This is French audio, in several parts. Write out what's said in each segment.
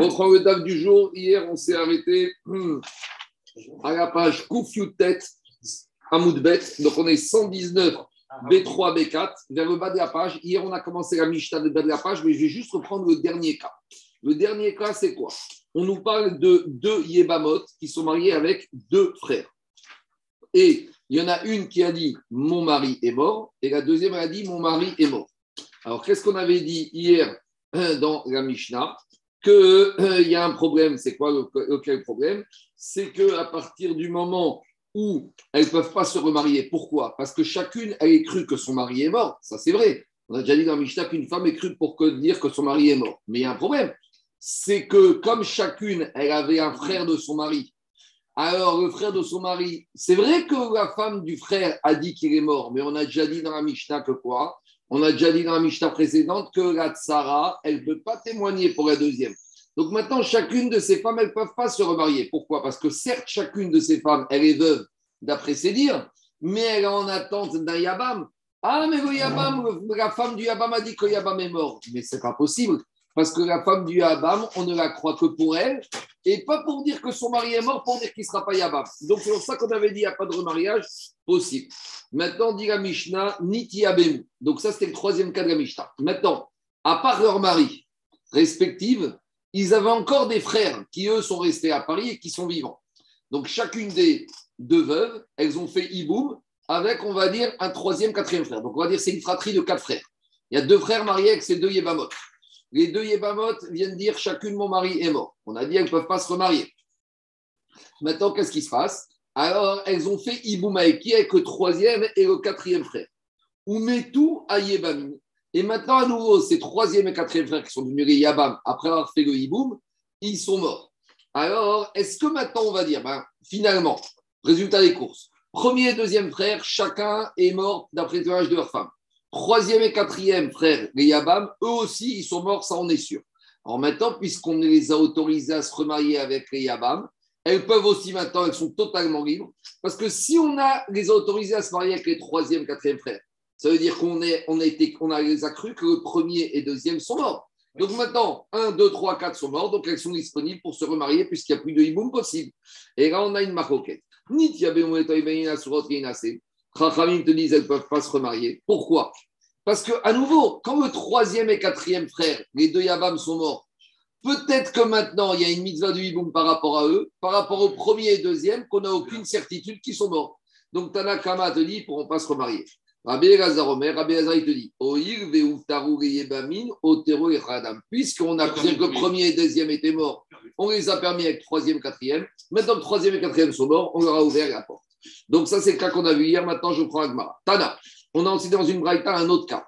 On reprend le DAF du jour. Hier, on s'est arrêté hmm, à la page Koufyoutet, Amoudbet. Donc, on est 119, B3, B4, vers le bas de la page. Hier, on a commencé la Mishnah de bas de la page, mais je vais juste reprendre le dernier cas. Le dernier cas, c'est quoi? On nous parle de deux Yébamot qui sont mariés avec deux frères. Et il y en a une qui a dit Mon mari est mort, et la deuxième a dit Mon mari est mort. Alors, qu'est-ce qu'on avait dit hier dans la Mishnah qu'il euh, y a un problème. C'est quoi le, problème? C'est qu'à partir du moment où elles ne peuvent pas se remarier, pourquoi? Parce que chacune, elle est crue que son mari est mort. Ça, c'est vrai. On a déjà dit dans Mishnah qu'une femme est crue pour dire que son mari est mort. Mais il y a un problème. C'est que comme chacune, elle avait un frère de son mari, alors le frère de son mari, c'est vrai que la femme du frère a dit qu'il est mort, mais on a déjà dit dans la Mishnah que quoi? On a déjà dit dans la Mishnah précédente que la tsara, elle ne peut pas témoigner pour la deuxième. Donc maintenant, chacune de ces femmes, elles ne peuvent pas se remarier. Pourquoi? Parce que certes, chacune de ces femmes, elle est veuve d'après ses dires, mais elle est en attente d'un Yabam. Ah, mais le Yabam, la femme du Yabam a dit que Yabam est mort. Mais ce n'est pas possible. Parce que la femme du Yabam, on ne la croit que pour elle, et pas pour dire que son mari est mort, pour dire qu'il ne sera pas Yabam. Donc c'est pour ça qu'on avait dit qu'il n'y a pas de remariage possible. Maintenant, dit la Mishnah, Niti Abemu. Donc ça, c'était le troisième cas de la Mishnah. Maintenant, à part leur mari respective, ils avaient encore des frères qui, eux, sont restés à Paris et qui sont vivants. Donc chacune des deux veuves, elles ont fait Iboum avec, on va dire, un troisième, quatrième frère. Donc on va dire c'est une fratrie de quatre frères. Il y a deux frères mariés avec ces deux Yébamot. Les deux Yébamot viennent dire chacune mon mari est mort. On a dit elles ne peuvent pas se remarier. Maintenant, qu'est-ce qui se passe? Alors, elles ont fait Iboum qui avec le troisième et le quatrième frère. Tout à Yébamine. Et maintenant, à nouveau, ces troisième et quatrième frères qui sont devenus les Yabam, après avoir fait le Hiboum, ils sont morts. Alors, est-ce que maintenant on va dire, ben, finalement, résultat des courses, premier et deuxième frère, chacun est mort d'après le âge de leur femme. Troisième et quatrième frère, les Yabam, eux aussi, ils sont morts, ça on est sûr. Alors maintenant, puisqu'on les a autorisés à se remarier avec les Yabam, elles peuvent aussi maintenant, elles sont totalement libres. Parce que si on a les a autorisés à se marier avec les troisième, quatrième frères, ça veut dire qu'on est, on a été, on a les a cru que le premier et deuxième sont morts. Donc maintenant, 1, 2, 3, 4 sont morts, donc elles sont disponibles pour se remarier puisqu'il n'y a plus de hiboum possible. Et là, on a une maroquette. Chachamim te disent elles ne peuvent pas se remarier. Pourquoi? Parce que, à nouveau, quand le troisième et quatrième frère, les deux Yabam sont morts, peut-être que maintenant il y a une mitzvah de hiboum par rapport à eux, par rapport au premier et deuxième, qu'on n'a aucune certitude qu'ils sont morts. Donc Tanakama te dit ils ne pourront pas se remarier. Rabbi Elazar Omer, Rabbi Elazar, il te dit Puisqu'on a pris que le premier et deuxième étaient morts, on les a permis avec troisième, quatrième. Maintenant que troisième et quatrième sont morts, on leur a ouvert la porte. Donc, ça, c'est le cas qu'on a vu hier. Maintenant, je prends Agmara. Tana, on a enseigné dans une braïta un autre cas.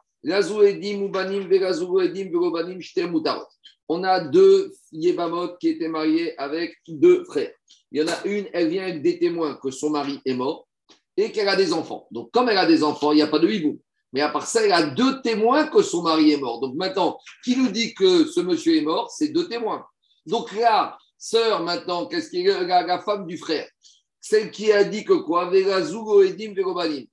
On a deux Yébamot qui étaient mariés avec deux frères. Il y en a une, elle vient avec des témoins que son mari est mort et qu'elle a des enfants. Donc, comme elle a des enfants, il n'y a pas de hibou. Mais à part ça, elle a deux témoins que son mari est mort. Donc maintenant, qui nous dit que ce monsieur est mort? C'est deux témoins. Donc la sœur, maintenant, qu'est-ce qui est la, femme du frère Celle qui a dit que quoi?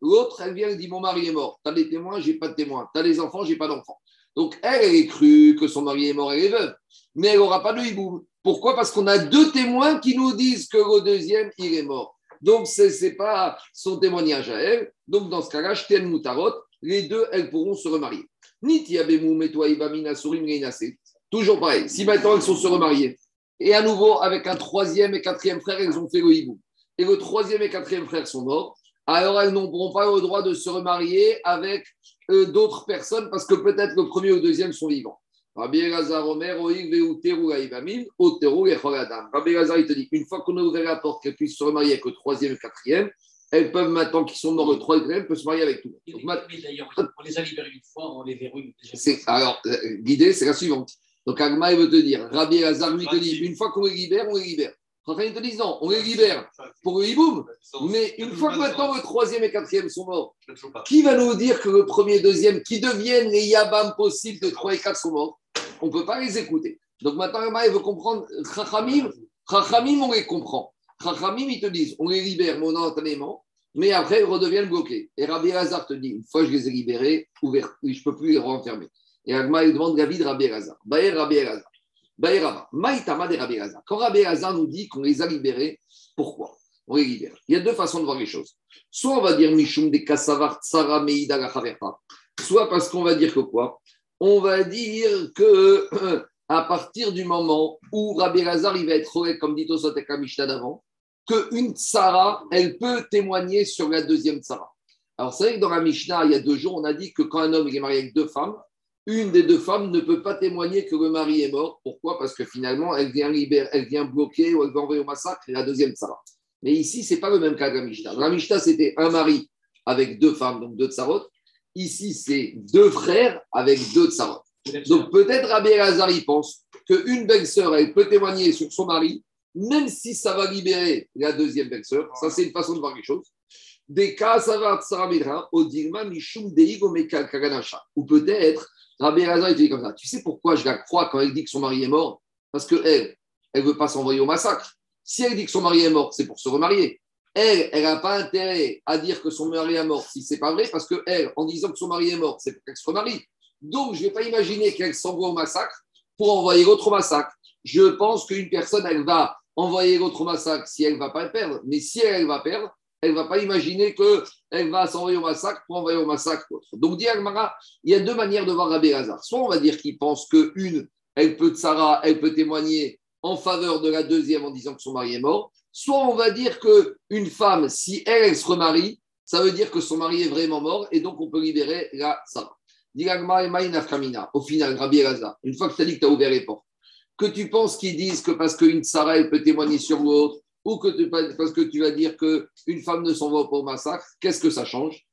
L'autre, elle vient et dit Mon mari est mort. Tu as des témoins, j'ai pas de témoins. Tu as des enfants, j'ai pas d'enfants. Donc elle, elle est crue que son mari est mort, elle est veuve. Mais elle n'aura pas de hibou. Pourquoi? Parce qu'on a deux témoins qui nous disent que le deuxième, il est mort. Donc, ce n'est pas son témoignage à elle. Donc, dans ce cas-là, Moutarot, les deux, elles pourront se remarier. Toujours pareil. Si maintenant elles sont se remariées, et à nouveau, avec un troisième et quatrième frère, elles ont fait le hibou. Et le troisième et quatrième frère sont morts. Alors, elles n'auront pas le droit de se remarier avec euh, d'autres personnes parce que peut-être le premier ou le deuxième sont vivants. Rabbi Elazar Omer, Rabbi Elazar, il te dit, une fois qu'on a ouvert la porte, qu'elles puissent se remarier avec le troisième et le quatrième, elles peuvent maintenant, qu'ils sont dans le troisième, peuvent se marier avec tout. Donc, D'ailleurs, on les a libérés une fois, on les verrouille. Alors, euh, l'idée, c'est la suivante. Donc, Agma, il veut te dire, Rabbi Elazar lui te dit, une fois qu'on les libère, on les libère. Ils te disent non, on les libère pour le hiboum. Mais une fois que maintenant le troisième et quatrième sont morts, qui va nous dire que le premier et deuxième, qui deviennent les yabam possibles de 3 et 4 sont morts? On ne peut pas les écouter. Donc maintenant, il veut comprendre. Chachamim, Chachamim, on les comprend. Chachamim, ils te disent, on les libère momentanément, mais après, ils redeviennent bloqués. Et Rabbi Hazar te dit, une fois que je les ai libérés, je ne peux plus les renfermer. Et Agma, il demande l'avis de Rabbi Hazar. Rabbi Hazar. Baïrava, Maïtama des Rabbi. Quand Rabbi nous dit qu'on les a libérés, pourquoi? On les libère. Il y a deux façons de voir les choses. Soit on va dire Mishum de Kassavar Tsara Meida soit parce qu'on va dire que quoi? On va dire que à partir du moment où Rabbi Elazar il va être comme dit Osotek Mishnah d'avant, qu'une tsara, elle peut témoigner sur la deuxième tsara. Alors, c'est vrai que dans la Mishnah, il y a deux jours, on a dit que quand un homme est marié avec deux femmes, une des deux femmes ne peut pas témoigner que le mari est mort. Pourquoi? Parce que finalement, elle vient, libérer, elle vient bloquer ou elle va envoyer au massacre la deuxième tsara. Mais ici, ce n'est pas le même cas que la Mishnah. La Mishnah, c'était un mari avec deux femmes, donc deux tsarot. Ici, c'est deux frères avec deux tsarot. Donc peut-être Rabbi Elazar, il pense qu'une belle-sœur, elle peut témoigner sur son mari, même si ça va libérer la deuxième belle-sœur. Ça, c'est une façon de voir les choses. Des Ou peut-être, Rabbi Elazar, il dit comme ça. Tu sais pourquoi je la crois quand elle dit que son mari est mort? Parce qu'elle, elle ne veut pas s'envoyer au massacre. Si elle dit que son mari est mort, c'est pour se remarier. Elle, elle n'a pas intérêt à dire que son mari est mort si c'est pas vrai, parce que elle, en disant que son mari est mort, c'est pour qu'elle se remarie. Donc, je ne vais pas imaginer qu'elle s'envoie au massacre pour envoyer l'autre au massacre. Je pense qu'une personne, elle va envoyer l'autre au massacre si elle ne va pas le perdre. Mais si elle, va perdre, elle ne va pas imaginer qu'elle va s'envoyer au massacre pour envoyer au massacre l'autre. Donc, dit il y a deux manières de voir Rabbi Hazar. Soit on va dire qu'il pense qu'une, elle peut, Sarah, elle peut témoigner en faveur de la deuxième en disant que son mari est mort. Soit on va dire qu'une femme, si elle, elle se remarie, ça veut dire que son mari est vraiment mort et donc on peut libérer la Sarah. Au final, Rabbi Elazar, une fois que tu as dit que tu as ouvert les portes, que tu penses qu'ils disent que parce qu'une Sarah, elle peut témoigner sur l'autre, ou que parce que tu vas dire qu'une femme ne s'en va pas au massacre, qu'est-ce que ça change?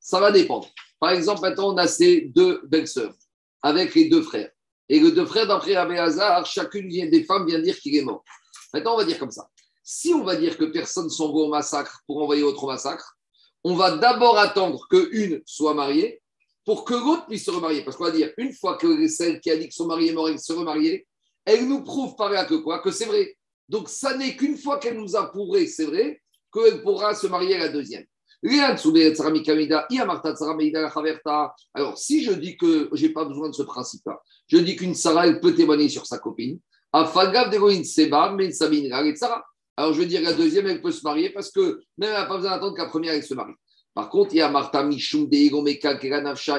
Ça va dépendre. Par exemple, maintenant, on a ces deux belles-sœurs avec les deux frères. Et les deux frères, d'après Hazar, chacune des femmes vient dire qu'il est mort. Maintenant, on va dire comme ça. Si on va dire que personne s'en va au massacre pour envoyer autre massacre, on va d'abord attendre qu'une soit mariée pour que l'autre puisse se remarier. Parce qu'on va dire, une fois que celle qui a dit que son mari est mort, elle se remarier, elle nous prouve par là que quoi Que c'est vrai. Donc, ça n'est qu'une fois qu'elle nous a prouvé, c'est vrai, qu'elle pourra se marier à la deuxième. Alors, si je dis que je n'ai pas besoin de ce principe-là, je dis qu'une Sarah, elle peut témoigner sur sa copine. Alors, je veux dire, la deuxième, elle peut se marier parce que même elle n'a pas besoin d'attendre qu'à la première, elle se marie. Par contre, il y a Martha Mishum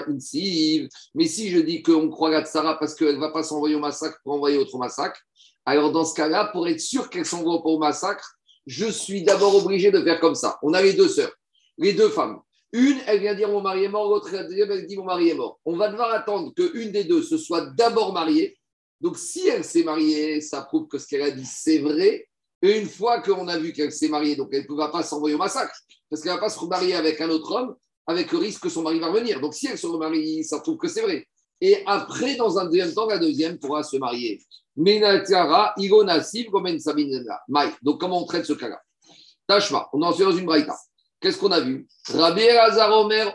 Insiv. Mais si je dis qu'on croit à Sarah parce qu'elle ne va pas s'envoyer au massacre pour envoyer autre massacre, alors dans ce cas-là, pour être sûr qu'elle s'envoie pas au massacre, je suis d'abord obligé de faire comme ça. On a les deux sœurs, les deux femmes. Une, elle vient dire mon mari est mort, l'autre, elle dit mon mari est mort. On va devoir attendre qu'une des deux se soit d'abord mariée. Donc, si elle s'est mariée, ça prouve que ce qu'elle a dit, c'est vrai. Et une fois qu'on a vu qu'elle s'est mariée, donc elle ne va pas s'envoyer au massacre parce qu'elle ne va pas se remarier avec un autre homme avec le risque que son mari va revenir. Donc si elle se remarie, ça prouve que c'est vrai. Et après, dans un deuxième temps, la deuxième pourra se marier. Donc comment on traite ce cas-là? Tashma, on en fait dans une braïta. Qu'est-ce qu'on a vu? Rabbi Elazar Omer,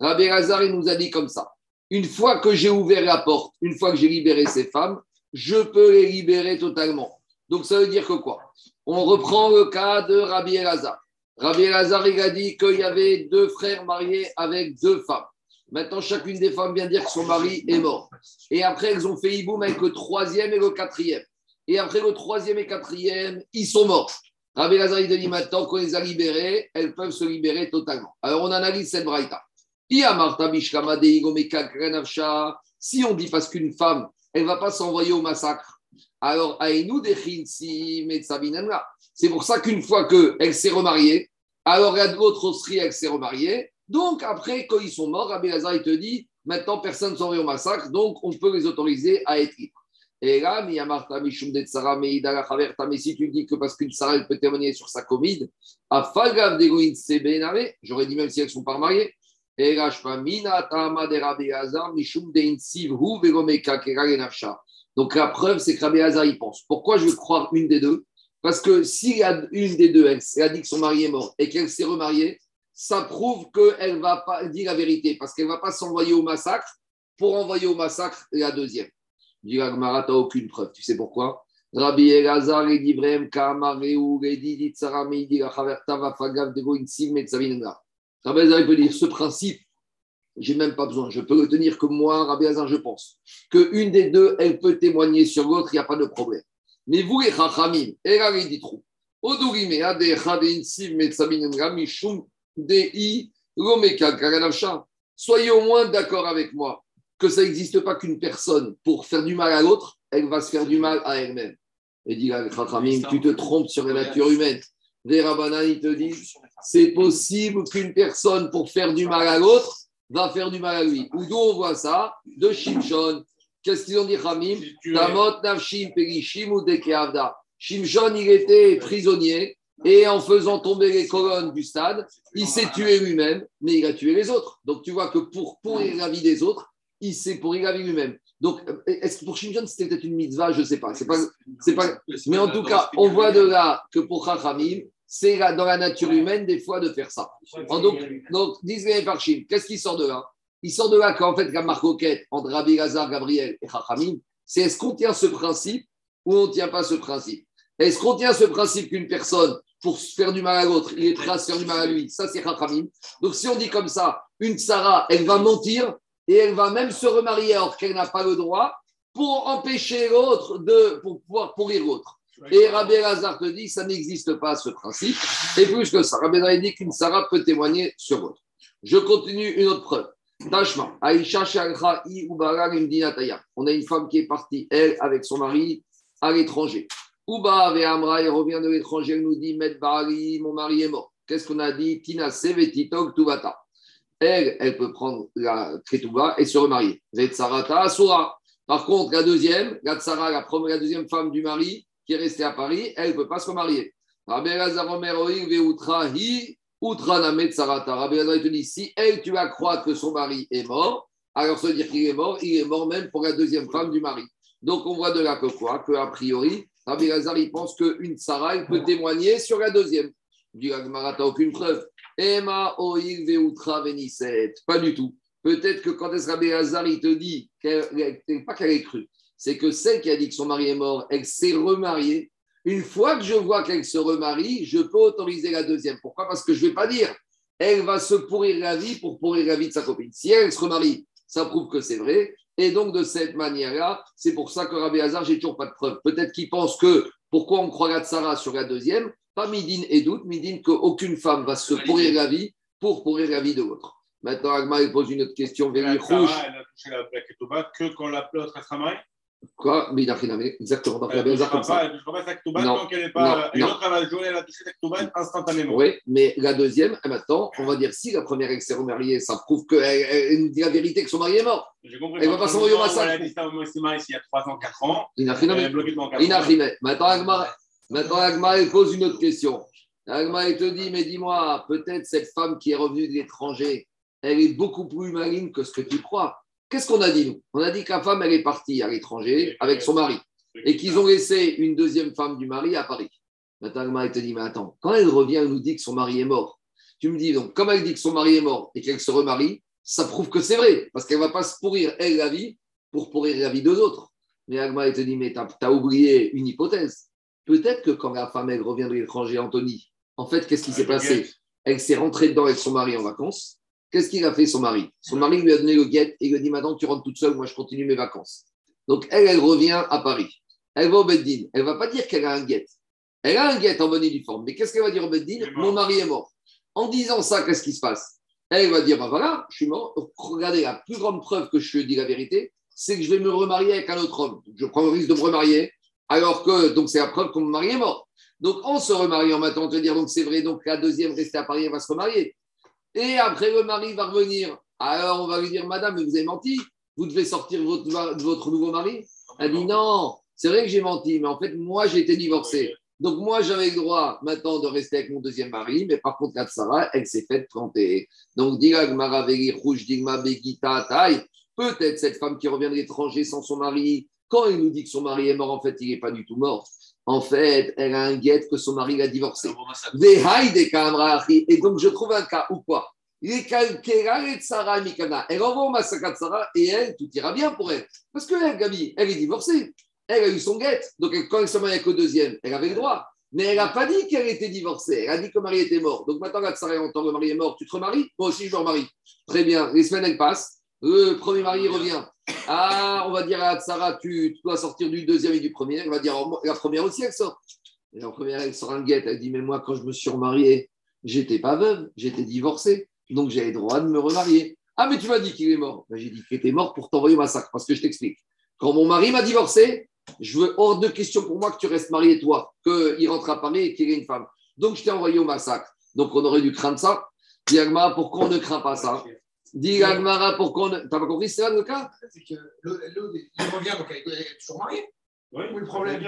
Rabbi Elazar, il nous a dit comme ça. Une fois que j'ai ouvert la porte, une fois que j'ai libéré ces femmes, je peux les libérer totalement. Donc ça veut dire que quoi? On reprend le cas de Rabbi Elazar. Rabbi Elazar, il a dit qu'il y avait deux frères mariés avec deux femmes. Maintenant, chacune des femmes vient dire que son mari est mort. Et après, elles ont fait hiboum avec le troisième et le quatrième. Et après le troisième et quatrième, ils sont morts. Rabbi Elazar, il dit maintenant qu'on les a libérés, elles peuvent se libérer totalement. Alors, on analyse cette braïta. Si on dit parce qu'une femme, elle ne va pas s'envoyer au massacre, alors, c'est pour ça qu'une fois qu'elle s'est remariée, alors d'autres aussi, elle s'est remariée. Donc, après, quand ils sont morts, Rabbi il te dit maintenant, personne ne s'en va au massacre, donc on peut les autoriser à être libres. Et là, mais si tu dis que parce qu'une Sarah, elle peut témoigner sur sa comide, à Fagav j'aurais dit même si elles ne sont pas mariées, Donc la preuve, c'est que Rabbi Hazar, il pense. Pourquoi je veux croire une des deux? Parce que si une des deux, elle, a dit que son mari est mort et qu'elle s'est remariée, ça prouve qu'elle ne va pas dire la vérité, parce qu'elle ne va pas s'envoyer au massacre pour envoyer au massacre la deuxième. Dit Agmara, tu aucune preuve. Tu sais pourquoi? Rabbi Elazar et Divrem, Kamareu, Redi, Ditzarami, Fagav, Dego, Insim, Rabbi Hazar peut dire ce principe, j'ai même pas besoin, je peux le tenir comme moi, Rabbi Hazar, je pense. Qu'une des deux, elle peut témoigner sur l'autre, il n'y a pas de problème. Mais vous, les Chachamim, et il dit trop. Soyez au moins d'accord avec moi que ça n'existe pas qu'une personne, pour faire du mal à l'autre, elle va se faire du mal à elle-même. Et dit Chachamim, tu te trompes sur la nature humaine. Les Rabbanan, ils te disent, c'est possible qu'une personne, pour faire du mal à l'autre, va faire du mal à lui. Ou d'où on voit ça De Shimshon. Qu'est-ce qu'ils ont dit, Ramim Tamot Navshim Perishim ou Dekeavda. Shimshon, il était prisonnier et en faisant tomber les colonnes du stade, il s'est tué lui-même, mais il a tué les autres. Donc tu vois que pour pourrir la vie des autres, il s'est pourri la vie lui-même. Donc, est-ce que pour Shimshon, c'était peut-être une mitzvah? Je ne sais pas. C'est pas, c'est pas... Mais en tout cas, on voit de là que pour Chachamim, c'est dans la nature humaine des fois de faire ça. Donc, donc disent les qu'est-ce qui sort de là? Il sort de là qu'en fait, la marcoquette entre Rabbi Lazar, Gabriel et Chachamim, c'est est-ce qu'on tient ce principe ou on ne tient pas ce principe? Est-ce qu'on tient ce principe qu'une personne, pour faire du mal à l'autre, il est prêt à se faire du mal à lui? Ça, c'est Chachamim. Donc, si on dit comme ça, une Sarah, elle va mentir et elle va même se remarier alors qu'elle n'a pas le droit pour empêcher l'autre de pour pouvoir pourrir l'autre. Et Rabbi Lazar te dit, ça n'existe pas ce principe. Et plus que ça, Rabbi Lazar dit qu'une Sarah peut témoigner sur l'autre. Je continue une autre preuve. Tachma, Aïcha On a une femme qui est partie, elle, avec son mari, à l'étranger. Uba Amra, elle revient de l'étranger, elle nous dit, Med mon mari est mort. Qu'est-ce qu'on a dit? Tina Sevetitok Tuvata elle, elle peut prendre la Ketouba et se remarier. Vetsarata Asura. Par contre, la deuxième, la Tsara, la, première, la deuxième femme du mari qui est restée à Paris, elle ne peut pas se remarier. Rabbi te dit si elle, tu vas croire que son mari est mort, alors veut dire qu'il est mort, il est mort même pour la deuxième femme du mari. Donc on voit de là que quoi Que a priori, Rabbi Elazar, il pense qu'une Sarah, peut témoigner sur la deuxième. Il dit, tu aucune preuve. Emma Oil Veutra Veniset. Pas du tout. Peut-être que quand Rabbi Hazar, il te dit, pas qu'elle est crue, c'est que celle qui a dit que son mari est mort, elle s'est remariée. Une fois que je vois qu'elle se remarie, je peux autoriser la deuxième. Pourquoi? Parce que je ne vais pas dire, elle va se pourrir la vie pour pourrir la vie de sa copine. Si elle, se remarie, ça prouve que c'est vrai. Et donc, de cette manière-là, c'est pour ça que Rabbi Hazar, j'ai toujours pas de preuve. Peut-être qu'il pense que pourquoi on croit la Tsara sur la deuxième pas midine et doute, midine qu'aucune femme va se pourrir la vie pour pourrir la vie de l'autre. Maintenant, Agma pose une autre question. Elle a touché la plaque que quand l'autre sera mariée Quoi? Mais il a rien exactement. Donc, elle ne ça. Je pas sa Ketouba tant qu'elle n'est pas. Et l'autre, elle va jouer, elle a touché sa Ketouba instantanément. Oui, mais la deuxième, maintenant, on va dire si la première elle s'est remariée, ça prouve qu'elle nous dit la vérité que son mari est mort. J'ai compris. Elle ne va pas s'envoyer au massacre. Elle a dit ça au Mossima ici il y a 3 ans, 4 ans. Il n'a rien Maintenant, Agma, Maintenant, Agma, elle pose une autre question. Agma, elle te dit, mais dis-moi, peut-être cette femme qui est revenue de l'étranger, elle est beaucoup plus maligne que ce que tu crois. Qu'est-ce qu'on a dit, nous? On a dit que la femme, elle est partie à l'étranger avec son mari et qu'ils ont laissé une deuxième femme du mari à Paris. Maintenant, Agma, elle te dit, mais attends, quand elle revient, elle nous dit que son mari est mort. Tu me dis, donc, comme elle dit que son mari est mort et qu'elle se remarie, ça prouve que c'est vrai, parce qu'elle ne va pas se pourrir, elle, la vie, pour pourrir la vie des autres. Mais Agma, elle te dit, mais tu as oublié une hypothèse Peut-être que quand la femme, elle revient de l'étranger, Anthony, en fait, qu'est-ce qui s'est passé? Elle s'est rentrée dedans avec son mari en vacances. Qu'est-ce qu'il a fait, son mari? Son mari lui a donné le guet et lui a dit Maintenant, tu rentres toute seule, moi, je continue mes vacances. Donc, elle, elle revient à Paris. Elle va au Beddin. Elle ne va pas dire qu'elle a un guet. Elle a un guet en bonne et due forme. Mais qu'est-ce qu'elle va dire au Beddin? Mon mari est mort. En disant ça, qu'est-ce qui se passe? Elle va dire Ben voilà, je suis mort. Regardez, la plus grande preuve que je dis la vérité, c'est que je vais me remarier avec un autre homme. Je prends le risque de me remarier alors que, donc, c'est la preuve que mon mari est mort. Donc, en se remariant maintenant, on te dire, donc c'est vrai, donc la deuxième restée à Paris, elle va se remarier. Et après, le mari va revenir. Alors, on va lui dire, madame, vous avez menti, vous devez sortir votre, de votre nouveau mari. Elle dit, non, c'est vrai que j'ai menti, mais en fait, moi, j'ai été divorcée. Donc, moi, j'avais le droit maintenant de rester avec mon deuxième mari, mais par contre, la Sarah, elle s'est faite tromper. Donc, peut-être cette femme qui revient de l'étranger sans son mari, quand elle nous dit que son mari est mort, en fait, il n'est pas du tout mort. En fait, elle a un guet que son mari l'a divorcé. Et donc, je trouve un cas où quoi? Elle envoie au massacre de Sarah et elle, tout ira bien pour elle. Parce que elle, Gabi, elle est divorcée. Elle a eu son guet. Donc, quand elle se marie avec le deuxième, elle avait le droit. Mais elle n'a pas dit qu'elle était divorcée. Elle a dit que le mari était mort. Donc maintenant, la Tsara entend que le mari est mort. Tu te remaries? Moi aussi, je me remarie. Très bien. Les semaines, elles passent. Le premier mari revient. Ah, on va dire à Tsara, tu, dois sortir du deuxième et du premier. Elle va dire, oh, la première aussi, elle sort. Et la première, elle sort un guette. Elle dit, mais moi, quand je me suis remariée, j'étais pas veuve, j'étais divorcée. Donc j'avais le droit de me remarier. Ah, mais tu m'as dit qu'il est mort. Ben, j'ai dit qu'il était mort pour t'envoyer au massacre. Parce que je t'explique. Quand mon mari m'a divorcé, je veux hors de question pour moi que tu restes marié, toi, qu'il rentre à Paris et qu'il ait une femme. Donc, je t'ai envoyé au massacre. Donc, on aurait dû craindre ça. Dis pourquoi on ne craint pas ça? Dis pourquoi on ne. T'as pas compris, c'est là le cas C'est que l'autre, il revient, donc elle est toujours mariée. Oui, le problème.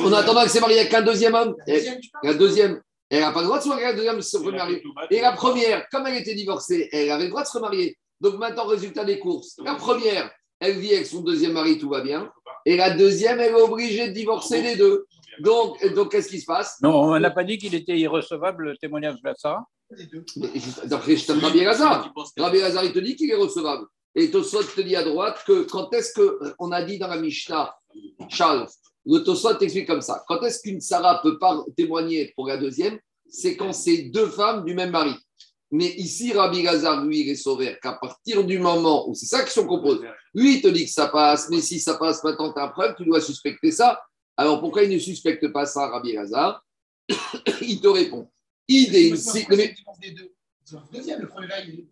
On attendant qu'elle s'est mariée avec un deuxième homme. La deuxième, elle n'a pas le droit de se marier avec un deuxième, Et la première, comme elle était divorcée, elle avait le droit de se remarier. Donc maintenant, résultat des courses. La première, elle vit avec son deuxième mari, tout va bien. Et la deuxième, elle est obligée de divorcer les deux. Donc, donc qu'est-ce qui se passe? Non, on n'a pas dit qu'il était irrecevable, le témoignage de Sarah D'après Rabbi Lazar, Rabbi Lazar, il te dit qu'il est recevable. Et Tosot te dit à droite que quand est-ce qu'on a dit dans la Mishnah, Charles, le Tosot t'explique comme ça. Quand est-ce qu'une Sarah peut pas témoigner pour la deuxième? C'est quand c'est deux femmes du même mari. Mais ici, Rabbi Gazar, lui, il est sauvé qu'à partir du moment où c'est ça qui qu'on pose, lui, il te dit que ça passe, mais si ça passe maintenant, tu as preuve, tu dois suspecter ça. Alors pourquoi il ne suspecte pas ça, Rabbi Gazar Il te répond. Idée, Deuxième, le premier là, il,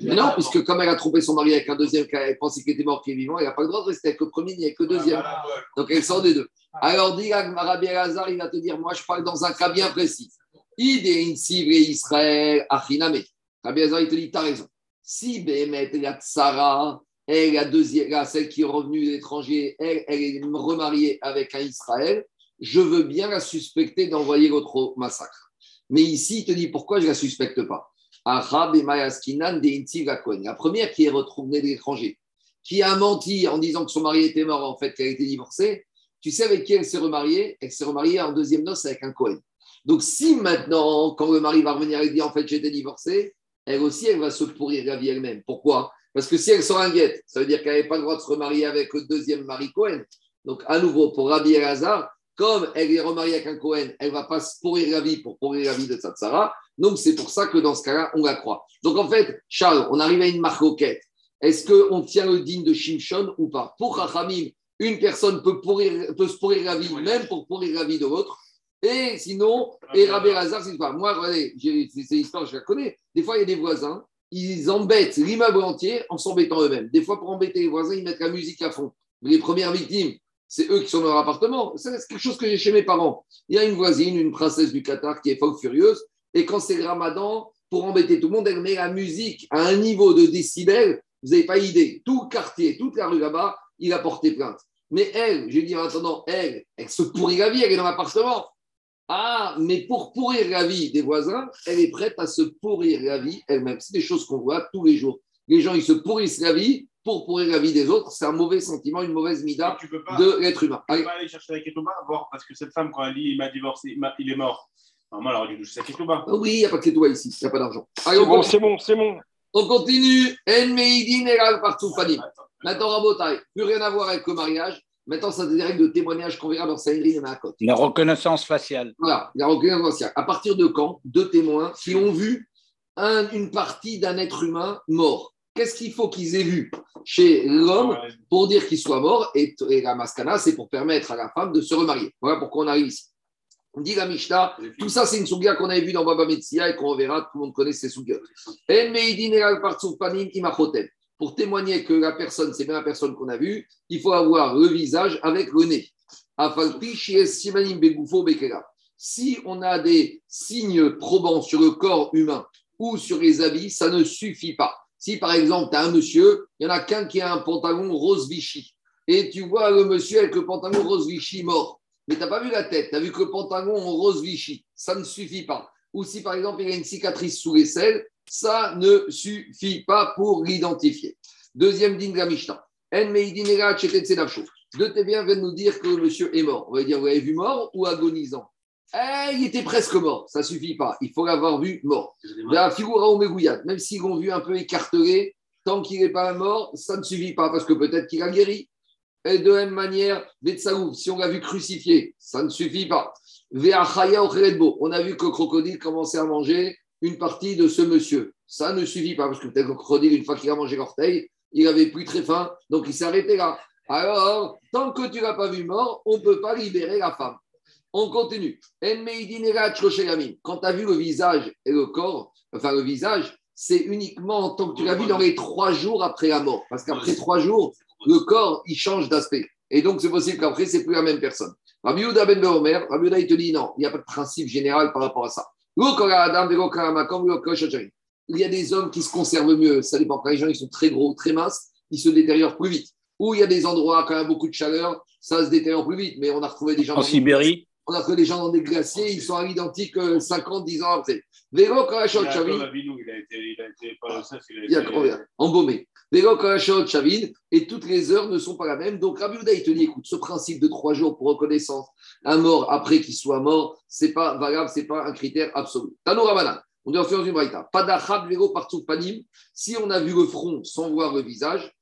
il, non, puisque comme elle a trompé son mari avec un deuxième, elle pensait qu'il était mort, qu'il est vivant, elle n'a pas le droit de rester avec le premier ni avec le deuxième. Ah, Donc elle sort des deux. Ah. Alors, dit Rabbi Hazar, il va te dire Moi, je parle dans un cas bien précis. Idée Israël, Achiname. Rabbi Hazar, il te dit, tu as raison. Si Bémet, la Tsara, elle, la deuxième, celle qui est revenue de l'étranger, elle, elle est remariée avec un Israël, je veux bien la suspecter d'envoyer votre massacre. Mais ici, il te dit pourquoi je ne la suspecte pas. La première qui est retournée de l'étranger, qui a menti en disant que son mari était mort, en fait, qu'elle a été divorcée, tu sais avec qui elle s'est remariée? Elle s'est remariée en deuxième noce avec un Cohen. Donc, si maintenant, quand le mari va revenir et dire en fait j'étais divorcée, elle aussi, elle va se pourrir la vie elle-même. Pourquoi? Parce que si elle sort un guette, ça veut dire qu'elle n'avait pas le droit de se remarier avec le deuxième mari Cohen. Donc, à nouveau, pour Rabbi Elazar, comme elle est remariée avec un Cohen, elle ne va pas se pourrir la vie pour pourrir la vie de Tsatsara. Donc, c'est pour ça que dans ce cas-là, on la croit. Donc, en fait, Charles, on arrive à une marque quête. Est-ce qu'on tient le digne de Shimshon ou pas? Pour Rachamim, une personne peut, pourrir, peut se pourrir la vie, même pour pourrir la vie de l'autre. Et sinon, et Rabbi Hazar, c'est pas. Moi, regardez, ces histoires, je la connais. Des fois, il y a des voisins, ils embêtent l'immeuble entier en s'embêtant eux-mêmes. Des fois, pour embêter les voisins, ils mettent la musique à fond. Les premières victimes, c'est eux qui sont dans leur appartement. C'est quelque chose que j'ai chez mes parents. Il y a une voisine, une princesse du Qatar qui est folle furieuse. Et quand c'est ramadan, pour embêter tout le monde, elle met la musique à un niveau de décibels. Vous n'avez pas idée. Tout le quartier, toute la rue là-bas, il a porté plainte. Mais elle, je dis en attendant, elle, elle se pourrit la vie, elle est dans l'appartement. Ah, mais pour pourrir la vie des voisins, elle est prête à se pourrir la vie elle-même. C'est des choses qu'on voit tous les jours. Les gens, ils se pourrissent la vie pour pourrir la vie des autres. C'est un mauvais sentiment, une mauvaise mida de l'être humain. Tu peux pas aller chercher la Ketouba, voir, parce que cette femme, quand elle dit il m'a divorcé, il, est mort. Normalement, elle aurait dû toucher sa Ketouba. Oui, il n'y a pas de Ketouba ici, il n'y a pas d'argent. C'est bon, c'est bon, c'est bon. On continue. En Meidin partout, Maintenant, Rabotai, plus rien à voir avec le mariage. Maintenant, ça des règles de témoignage qu'on verra dans Saïdri et Maakot. La reconnaissance faciale. Voilà, la reconnaissance faciale. À partir de quand Deux témoins qui ont vu une partie d'un être humain mort? Qu'est-ce qu'il faut qu'ils aient vu chez l'homme pour dire qu'il soit mort et, la maskana, c'est pour permettre à la femme de se remarier. Voilà pourquoi on arrive ici. On dit la Mishnah, tout ça c'est une sougia qu'on avait vue dans Baba Metsia et qu'on reverra, tout le monde connaît ces sougas pour témoigner que la personne, c'est bien la personne qu'on a vue, il faut avoir le visage avec le nez. Si on a des signes probants sur le corps humain ou sur les habits, ça ne suffit pas. Si par exemple, tu as un monsieur, il y en a qu'un qui a un pantalon rose Vichy, et tu vois le monsieur avec le pantalon rose Vichy mort, mais tu n'as pas vu la tête, tu as vu que le pantalon rose Vichy, ça ne suffit pas. Ou si par exemple, il y a une cicatrice sous l'aisselle, ça ne suffit pas pour l'identifier. Deuxième digne de Mishnah. Deux Téviens viennent nous dire que le monsieur est mort. On va dire, vous l'avez vu mort ou agonisant? Eh, Il était presque mort, ça ne suffit pas. Il faut l'avoir vu mort. La figura au même s'ils l'ont vu un peu écartelé, tant qu'il n'est pas mort, ça ne suffit pas parce que peut-être qu'il a guéri. Et de la même manière, Betsaouf, si on l'a vu crucifié, ça ne suffit pas. On a vu que le crocodile commençait à manger une partie de ce monsieur. Ça ne suffit pas, parce que peut-être que le crocodile, une fois qu'il a mangé l'orteil, il avait plus très faim, donc il s'est arrêté là. Alors, tant que tu ne l'as pas vu mort, on ne peut pas libérer la femme. On continue. Quand tu as vu le visage et le corps, enfin le visage, c'est uniquement tant que tu l'as vu dans les trois jours après la mort. Parce qu'après trois jours, le corps, il change d'aspect. Et donc, c'est possible qu'après, c'est plus la même personne. Rabbi Yehuda ben Beomer, Rabbi Yehuda, il te dit non, il n'y a pas de principe général par rapport à ça. Il y a des hommes qui se conservent mieux, ça dépend. Quand les gens ils sont très gros, très minces, ils se détériorent plus vite. Ou il y a des endroits quand il y a beaucoup de chaleur, ça se détériore plus vite. Mais on a retrouvé des gens. En Sibérie On a retrouvé des gens dans des glaciers, ils sont à l'identique 50, 10 ans après. Vélo, quand il a été, il a été, il a été embaumé. Et toutes les heures ne sont pas la même. Donc, Rabbi il te dit écoute, ce principe de trois jours pour reconnaissance, un mort après qu'il soit mort, c'est pas valable, c'est pas un critère absolu. Tano Ramadan, on doit faire une braïta. Padachab vélo partout panim. Si on a vu le front sans voir le visage,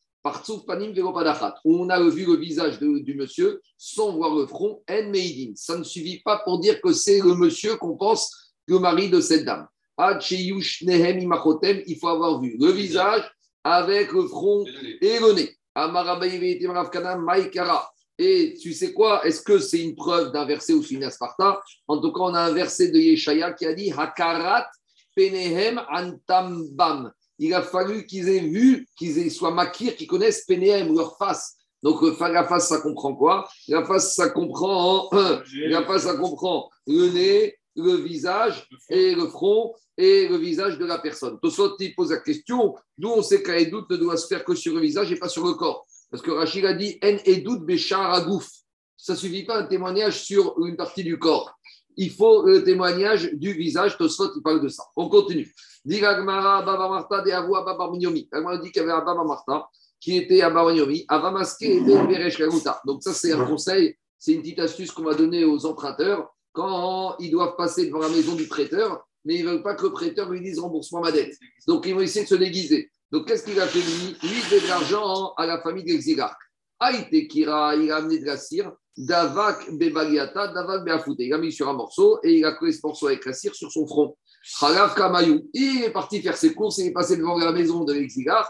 On a vu le visage du monsieur sans voir le front, en meidin. Ça ne suffit pas pour dire que c'est le monsieur qu'on pense le mari de cette dame. Il faut avoir vu le visage avec le front et le nez. Et tu sais quoi? Est-ce que c'est une preuve d'un verset ou c'est une asparta En tout cas, on a un verset de Yeshaya qui a dit Hakarat penehem antambam. Il a fallu qu'ils aient vu, qu'ils soient makir, qu'ils connaissent penehem, leur face. Donc, la face, ça comprend quoi? La face, ça comprend, la face, ça comprend le nez, le visage et le front et le visage de la personne. Tosot il pose la question, d'où on sait qu'un édoute ne doit se faire que sur le visage et pas sur le corps? Parce que Rachid a dit En édoute béchar agouf. Ça ne suffit pas un témoignage sur une partie du corps. Il faut le témoignage du visage. Tosot, il parle de ça. On continue. Dit Baba Marta de Avou Baba. On dit qu'il y avait qui était à Beresh Donc, ça, c'est un conseil, c'est une petite astuce qu'on va donner aux emprunteurs quand ils doivent passer devant la maison du prêteur, mais ils ne veulent pas que le prêteur lui dise rembourse-moi ma dette. Donc ils vont essayer de se déguiser. Donc qu'est-ce qu'il a fait lui? Lui, il de l'argent à la famille d'Exilarque. Aïté Kira, il a amené de la cire, Davak Bebaliata, Davak Beafouté. Il a mis sur un morceau et il a collé ce morceau avec la cire sur son front. Khalaf Kamayou. Il est parti faire ses courses, il est passé devant la maison de l'exilar.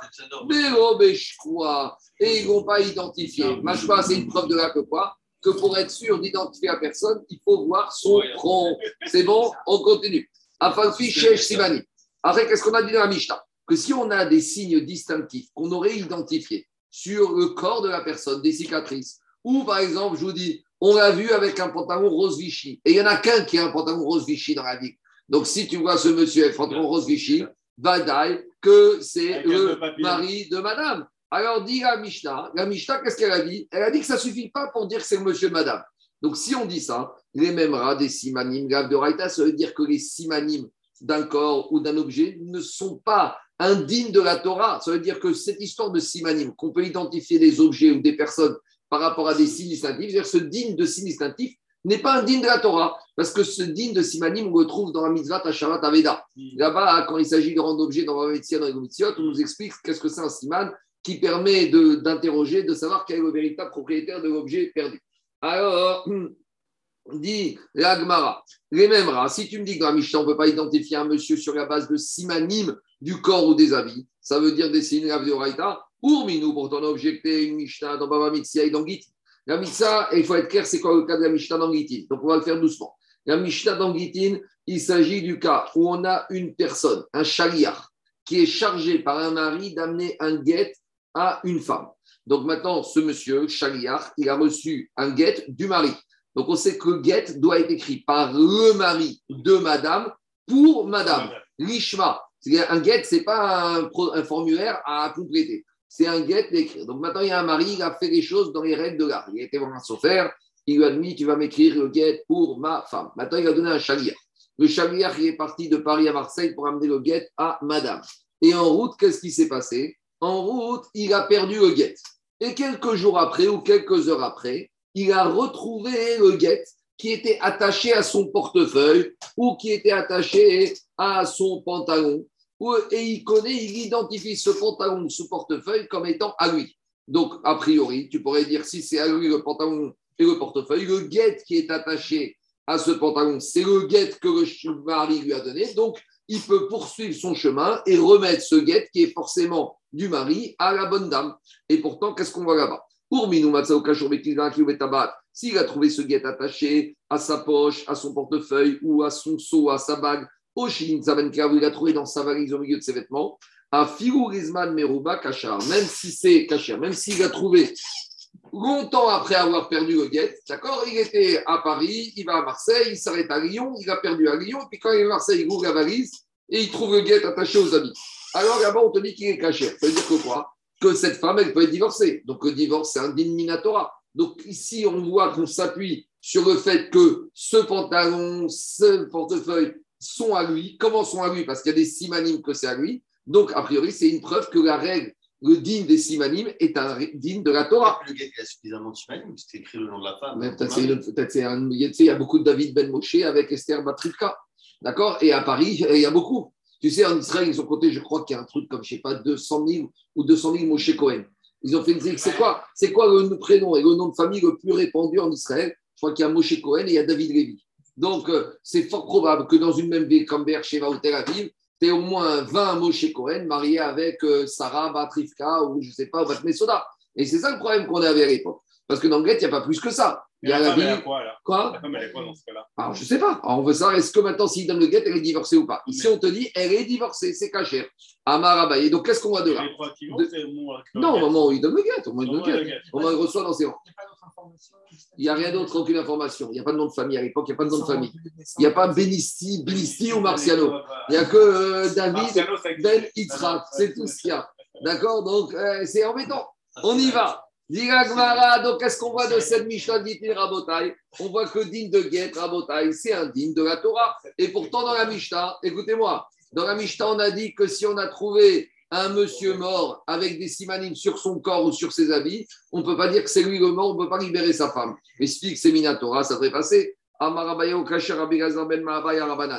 Et ils ne vont pas identifier. Machpa, c'est une preuve de là que quoi que pour être sûr d'identifier la personne, il faut voir son front. C'est bon On continue. Afin Simani. Après, qu'est-ce qu'on a dit dans la Mishnah Que si on a des signes distinctifs qu'on aurait identifiés sur le corps de la personne, des cicatrices, ou par exemple, je vous dis, on l'a vu avec un pantalon rose Vichy, et il n'y en a qu'un qui a un pantalon rose Vichy dans la vie. Donc, si tu vois ce monsieur avec un pantalon rose Vichy, dire que c'est le mari de madame. Alors, dit la Mishnah, la Mishnah, qu'est-ce qu'elle a dit? Elle a dit que ça ne suffit pas pour dire que c'est monsieur et madame. Donc, si on dit ça, les mêmes rats des simanim, grave de Raïta, ça veut dire que les simanim d'un corps ou d'un objet ne sont pas indignes de la Torah. Ça veut dire que cette histoire de simanim, qu'on peut identifier des objets ou des personnes par rapport à des signes distinctifs, c'est-à-dire ce digne de signes distinctifs n'est pas indigne de la Torah, parce que ce digne de simanim, on le trouve dans la mitzvah Tasharat Aveda. Là-bas, quand il s'agit de rendre objet dans la médecine, dans les on nous explique qu'est-ce que c'est un siman, qui permet d'interroger, de, savoir quel est le véritable propriétaire de l'objet perdu. Alors, dit l'Agmara, les mêmes rats, si tu me dis que dans la Mishnah, on ne peut pas identifier un monsieur sur la base de simanimes du corps ou des habits, ça veut dire des signes de Oraita, pour Minou, pourtant on a objecté une Mishnah dans Baba Mitzia et dans. La Mitzah, il faut être clair, c'est quoi le cas de la Mishnah dans Donc on va le faire doucement. La Mishnah dans il s'agit du cas où on a une personne, un chaliar, qui est chargé par un mari d'amener un guet à une femme. Donc maintenant, ce monsieur, Chaliar, il a reçu un guet du mari. Donc on sait que le guet doit être écrit par le mari de madame pour madame. L'ishma. Un guet, ce n'est pas un, formulaire à compléter. C'est un guet d'écrire. Donc maintenant, il y a un mari, il a fait des choses dans les règles de l'art. Il a été voir un il lui a dit Tu vas m'écrire le guet pour ma femme. Maintenant, il a donné un chaliar. Le chaliar, il est parti de Paris à Marseille pour amener le guet à madame. Et en route, qu'est-ce qui s'est passé? En route, il a perdu le guet. Et quelques jours après ou quelques heures après, il a retrouvé le guet qui était attaché à son portefeuille ou qui était attaché à son pantalon. Et il connaît, il identifie ce pantalon, ce portefeuille comme étant à lui. Donc, a priori, tu pourrais dire si c'est à lui le pantalon et le portefeuille, le guet qui est attaché à ce pantalon, c'est le guet que le mari lui a donné. Donc, il peut poursuivre son chemin et remettre ce guet qui est forcément du mari à la bonne dame. Et pourtant, qu'est-ce qu'on voit là-bas? S'il a trouvé ce guet attaché à sa poche, à son portefeuille ou à son seau, à sa bague, au il a trouvé dans sa valise au milieu de ses vêtements, à Filourizman Meruba Kachar, même si c'est Kachar, même s'il a trouvé longtemps après avoir perdu le guet, d'accord Il était à Paris, il va à Marseille, il s'arrête à Lyon, il a perdu à Lyon, puis quand il est à Marseille, il ouvre la valise et il trouve le guet attaché aux habits. Alors là-bas, on te dit qu'il est caché. Ça veut dire quoi? Que cette femme, elle peut être divorcée. Donc le divorce, c'est un minatora. Donc ici, on voit qu'on s'appuie sur le fait que ce pantalon, ce portefeuille sont à lui. Comment sont à lui? Parce qu'il y a des simanimes que c'est à lui. Donc, a priori, c'est une preuve que la règle le digne des simanim est un digne de la Torah. Le gars, il a suffisamment de simanim, c'est écrit le nom de la femme. Peut-être. Il y a beaucoup de David Ben Moshe avec Esther Batrivka. D'accord? Et à Paris, il y a beaucoup. Tu sais, en Israël, ils ont compté, je crois qu'il y a un truc comme, je sais pas, 200 000 ou 200 000 Moshe Cohen. Ils ont fait une c'est quoi, c'est quoi le prénom et le nom de famille le plus répandu en Israël? Je crois qu'il y a Moshe Cohen et il y a David Lévy. Donc, euh, c'est fort probable que dans une même ville comme Beersheba ou Tel Aviv, tu au moins 20 Moshe Cohen mariés avec euh, Sarah Batrifka ou je ne sais pas, Bat Mesoda. Et c'est ça le problème qu'on avait à l'époque. Parce que dans le il n'y a pas plus que ça. Il y a la, vie. Quoi, quoi? La femme, elle est quoi dans ce cas-là? Alors, je ne sais pas. on veut savoir, est-ce que maintenant, s'il donne le guet, elle est divorcée ou pas? Ici, on te dit, elle est divorcée, c'est caché. Amar Et donc, qu'est-ce qu'on voit de là? De... Non, au moment où il donne le guet, au moment où il donne le guet. On le reçoit dans ses rangs. Il n'y a rien d'autre, aucune information. Il n'y a pas de nom de famille. À l'époque, il n'y a pas de nom de famille. Il n'y a pas Benisti, Benisti ou Marciano. Il n'y a que euh, David, Ben Yitzhak. C'est tout ce qu'il y a. D'accord? Donc, euh, c'est embêtant. On y va. Donc qu'est-ce qu'on voit de cette Mishnah dit Rabotai? On voit que digne de Get Rabotai, c'est un digne de la Torah. Et pourtant, dans la Mishnah, écoutez-moi, dans la Mishnah, on a dit que si on a trouvé un monsieur mort avec des simanines sur son corps ou sur ses habits, on ne peut pas dire que c'est lui le mort, on ne peut pas libérer sa femme. Explique, c'est Minatora, ça devrait passer. Ben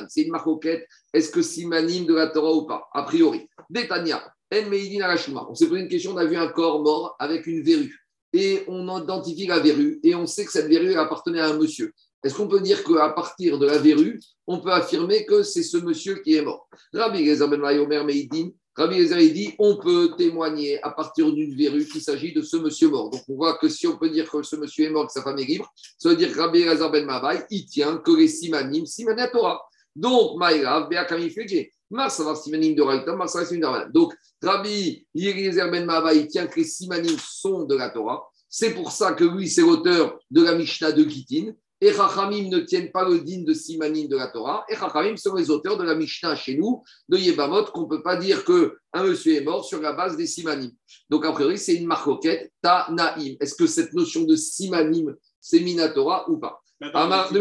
c'est une marcoquette. Est-ce que simanine de la Torah ou pas? A priori. Détania. On s'est posé une question, on a vu un corps mort avec une verrue. Et on identifie la verrue et on sait que cette verrue appartenait à un monsieur. Est-ce qu'on peut dire qu'à partir de la verrue, on peut affirmer que c'est ce monsieur qui est mort? Rabbi ben Rabbi dit on peut témoigner à partir d'une verrue qu'il s'agit de ce monsieur mort. Donc on voit que si on peut dire que ce monsieur est mort, que sa femme est libre, ça veut dire que Rabbi Ben Mabai, il tient que les simanim, simanim Torah. Donc, Maïrav, Beakami Fege. Mars, simanim de Raïta, Mars, simanim Donc, Rabbi Yezer Ben Maba, il tient que les simanim sont de la Torah. C'est pour ça que lui, c'est l'auteur de la Mishnah de Gitin. Et Chachamim ne tiennent pas le din de simanim de la Torah. Et Chachamim sont les auteurs de la Mishnah chez nous, de Yebamot, qu'on ne peut pas dire qu'un monsieur est mort sur la base des simanim. Donc, a priori, c'est une marcoquette, Ta'naim. Est-ce que cette notion de simanim, c'est Minatora ou pas? Amar, Rava,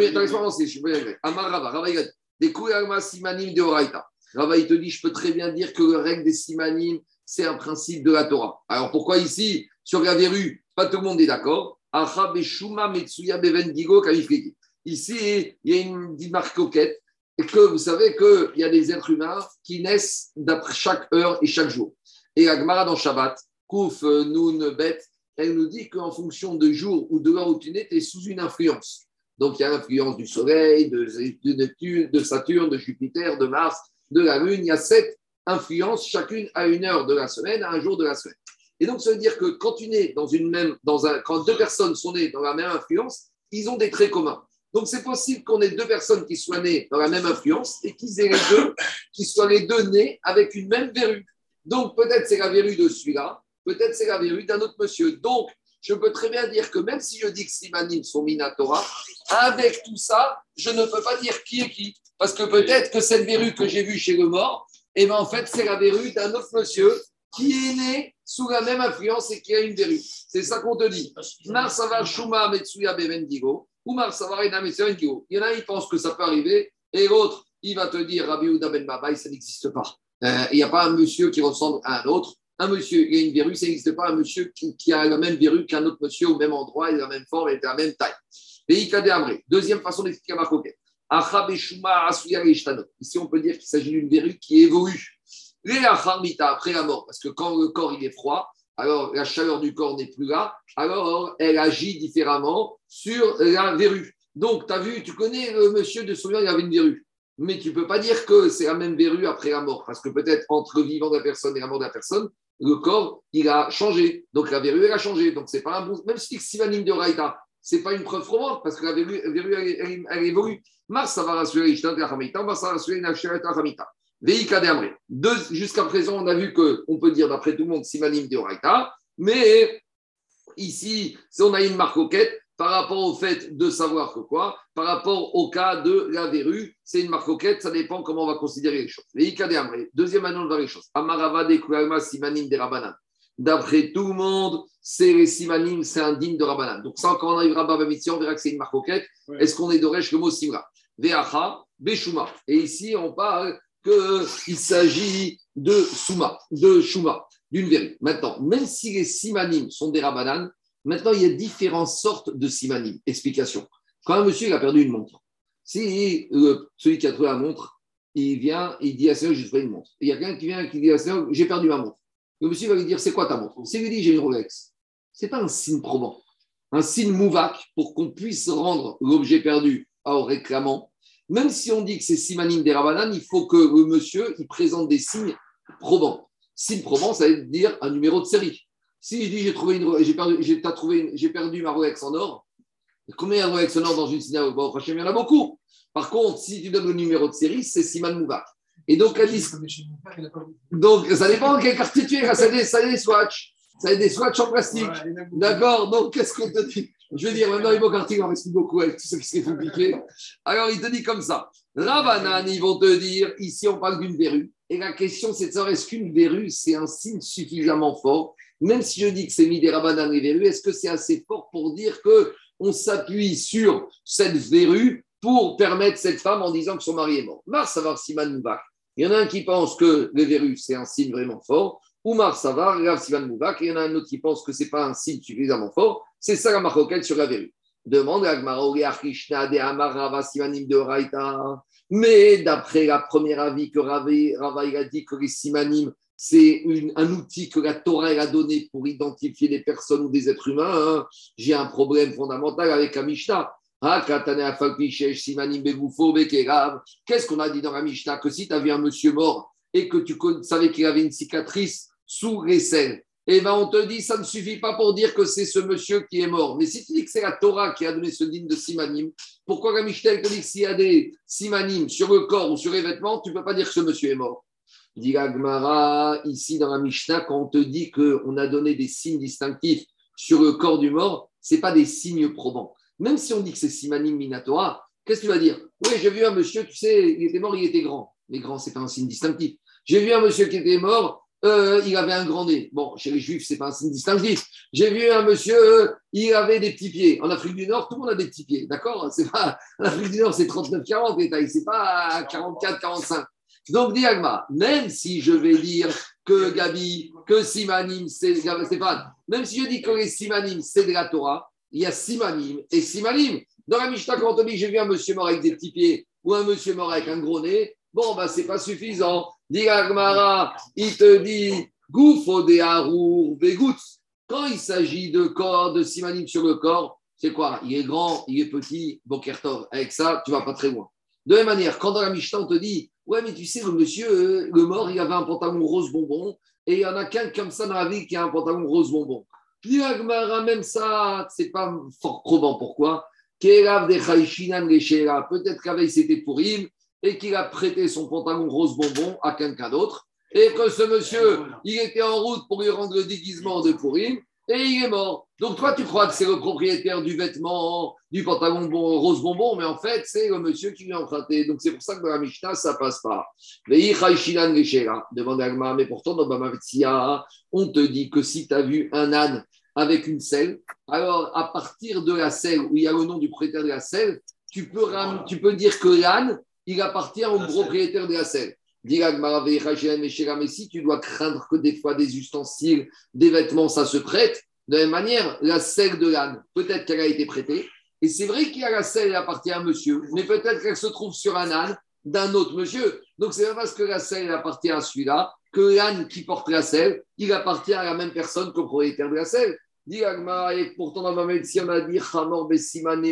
des simanim de Oraita. Rava, il te dit, je peux très bien dire que le règle des simanim, c'est un principe de la Torah. Alors pourquoi ici, sur la verrue, pas tout le monde est d'accord? Ici, il y a une marque coquette, et que vous savez qu'il y a des êtres humains qui naissent d'après chaque heure et chaque jour. Et la Gemara dans Shabbat, Kouf, Noun, Bet, elle nous dit qu'en fonction de jour ou de l'heure où tu nais, tu es sous une influence. Donc il y a l'influence du Soleil, de, de Saturne, de Jupiter, de Mars, de la Lune. Il y a sept influences, chacune à une heure de la semaine, à un jour de la semaine. Et donc, ça veut dire que quand tu dans une même, dans un, quand deux personnes sont nées dans la même influence, ils ont des traits communs. Donc, c'est possible qu'on ait deux personnes qui soient nées dans la même influence et qu'ils aient les deux, qui soient les deux nés avec une même verrue. Donc, peut-être c'est la verrue de celui-là, peut-être c'est la verrue d'un autre monsieur. Donc, je peux très bien dire que même si je dis que Simanim sont Minatora, avec tout ça, je ne peux pas dire qui est qui. Parce que peut-être que cette verrue que j'ai vue chez le mort, eh ben, en fait, c'est la verrue d'un autre monsieur qui est né sous la même influence et qui a une verrue. C'est ça qu'on te dit. Marsavar Shuma Metsuya ou Marsavar Il y en a, ils pensent que ça peut arriver, et l'autre, il va te dire Rabbi Uda Ben Babai, ça n'existe pas. Euh, il n'y a pas un monsieur qui ressemble à un autre. Un monsieur, il a une verrue, ça n'existe pas un monsieur qui, a la même verrue qu'un autre monsieur au même endroit, il a la même forme et de la même taille. Deuxième façon d'expliquer ma coquette. Ici, on peut dire qu'il s'agit d'une verrue qui évolue. Après la mort, parce que quand le corps il est froid, alors la chaleur du corps n'est plus là, alors elle agit différemment sur la verrue. Donc, tu as vu, tu connais le monsieur de souvenir, il avait une verrue. Mais tu ne peux pas dire que c'est la même verrue après la mort, parce que peut-être entre vivant de la personne et la mort de la personne, le corps, il a changé. Donc la verrue, elle a changé. Donc c'est pas un bon. Même si c'est de Raïta, c'est pas une preuve probante, parce que la verrue, elle, elle, elle évolue. Mars, ça va rassurer Ishtan Hamita, Mars, ça va rassurer. Jusqu'à présent, on a vu qu'on peut dire d'après tout le monde Simanim de Raïta, mais ici, si on a une marque marcoquette, par rapport au fait de savoir que quoi Par rapport au cas de la verrue, c'est une marcoquette, ça dépend comment on va considérer les choses. Deuxième année, on va les choses. Amarava de simanim de Rabanan. D'après tout le monde, c'est les simanim, c'est un digne de Rabanan. Donc, ça, quand on arrivera à Bamitsi, on verra que c'est une marcoquette. Est-ce qu'on est d'Oresh le mot simra? Veacha, Beshuma. Et ici, on parle qu'il s'agit de Souma, de Shuma, d'une verrue. Maintenant, même si les simanim sont des Rabanan, Maintenant, il y a différentes sortes de simanim. Explication. Quand un monsieur a perdu une montre, si euh, celui qui a trouvé la montre, il vient, il dit à Seigneur, j'ai trouvé une montre. il y a quelqu'un qui vient et qui dit à Seigneur, j'ai perdu ma montre. Le monsieur va lui dire, c'est quoi ta montre? S'il lui dit, j'ai une Rolex, ce n'est pas un signe probant. Un signe mouvac pour qu'on puisse rendre l'objet perdu au réclamant. Même si on dit que c'est simanim des Rabanan, il faut que le monsieur il présente des signes probants. Signe probant, ça veut dire un numéro de série. Si je dis j'ai trouvé une, j'ai perdu, j'ai, trouvé j'ai perdu ma Rolex en or, combien de Rolex en or dans une synagogue? Bon, franchement, il y en a beaucoup. Par contre, si tu donnes le numéro de série, c'est Siman Mouvak. Et donc, elle dit, donc, ça dépend de quel quartier tu es. Ça des, ça a des swatchs. Ça a des swatchs en plastique. D'accord Donc, qu'est-ce qu'on te dit? Je veux dire, maintenant, beaux quartiers, on explique beaucoup avec tout ce qui est compliqué. Alors, il te dit comme ça. Ravanan, ils vont te dire, ici, on parle d'une verrue. Et la question, c'est de savoir est-ce qu'une verrue, c'est un signe suffisamment fort? Même si je dis que c'est mis des rabanan et verrues, est-ce que c'est assez fort pour dire que on s'appuie sur cette verrue pour permettre cette femme en disant que son mari est mort? Mars savoir Moubak. Il y en a un qui pense que les verrues, c'est un signe vraiment fort. Ou Mars savoir, Rav Siman Moubak. Et il y en a un autre qui pense que ce n'est pas un signe suffisamment fort. C'est ça la marocaine sur la verrue. Demande à de Mais d'après la première avis que Rava, a dit que les simanim, c'est un outil que la Torah a donné pour identifier des personnes ou des êtres humains. Hein. J'ai un problème fondamental avec la Mishnah. Ah, Qu'est-ce qu'on a dit dans la Que si tu as vu un monsieur mort et que tu savais qu'il avait une cicatrice sous les selles, eh ben on te dit ça ne suffit pas pour dire que c'est ce monsieur qui est mort. Mais si tu dis que c'est la Torah qui a donné ce digne de simanim, pourquoi la Mishnah te dit que s'il y a des simanim sur le corps ou sur les vêtements, tu ne peux pas dire que ce monsieur est mort? Dit Gmara, ici dans la Mishnah, quand on te dit qu'on a donné des signes distinctifs sur le corps du mort, ce pas des signes probants. Même si on dit que c'est Simanim Minatora, qu'est-ce que tu vas dire? Oui, j'ai vu un monsieur, tu sais, il était mort, il était grand. Mais grand, c'est pas un signe distinctif. J'ai vu un monsieur qui était mort, euh, il avait un grand nez. Bon, chez les Juifs, c'est pas un signe distinctif. J'ai vu un monsieur, il avait des petits pieds. En Afrique du Nord, tout le monde a des petits pieds, d'accord? C'est pas en Afrique du Nord, c'est 39-40 les tailles, c'est pas 44-45. Donc, Diagma, même si je vais dire que Gabi, que Simanim, c'est Stéphane, même si je dis que les Simanim, c'est de la Torah, il y a Simanim et Simanim. Dans la Mishnah, quand on dit j'ai vu un monsieur mort avec des petits pieds ou un monsieur mort avec un gros nez, bon, bah, c'est pas suffisant. Diagmara, il te dit, Goufo de Harour, Quand il s'agit de corps, de Simanim sur le corps, c'est quoi? Il est grand, il est petit, Bokertov. Avec ça, tu vas pas très loin. De la même manière, quand dans la Mishnah, on te dit, Ouais, mais tu sais, le monsieur, le mort, il avait un pantalon rose bonbon. Et il y en a qu'un comme ça dans la vie qui a un pantalon rose bonbon. Puis même ça, c'est pas fort probant. Pourquoi? Peut-être qu'avec c'était pour il et qu'il a prêté son pantalon rose bonbon à quelqu'un d'autre. Et que ce monsieur, il était en route pour lui rendre le déguisement de Pourim et il est mort. Donc toi, tu crois que c'est le propriétaire du vêtement, du pantalon rose bonbon, mais en fait, c'est le monsieur qui l'a emprunté. Donc c'est pour ça que dans la Mishnah, ça passe pas. Demande Agma, mais pourtant dans Bamavetsia, on te dit que si tu as vu un âne avec une selle, alors à partir de la selle, où il y a le nom du propriétaire de la selle, tu peux, tu peux dire que l'âne, il appartient au propriétaire de la selle. Mais si tu dois craindre que des fois des ustensiles, des vêtements, ça se prête, de la même manière, la selle de l'âne, peut-être qu'elle a été prêtée. Et c'est vrai qu'il y a la selle, elle appartient à un monsieur, mais peut-être qu'elle se trouve sur un âne d'un autre monsieur. Donc, c'est pas parce que la selle appartient à celui-là que l'âne qui porte la selle, il appartient à la même personne qu'au propriétaire de la selle. Dit et pourtant dans ma médecine, on a dit Bessimane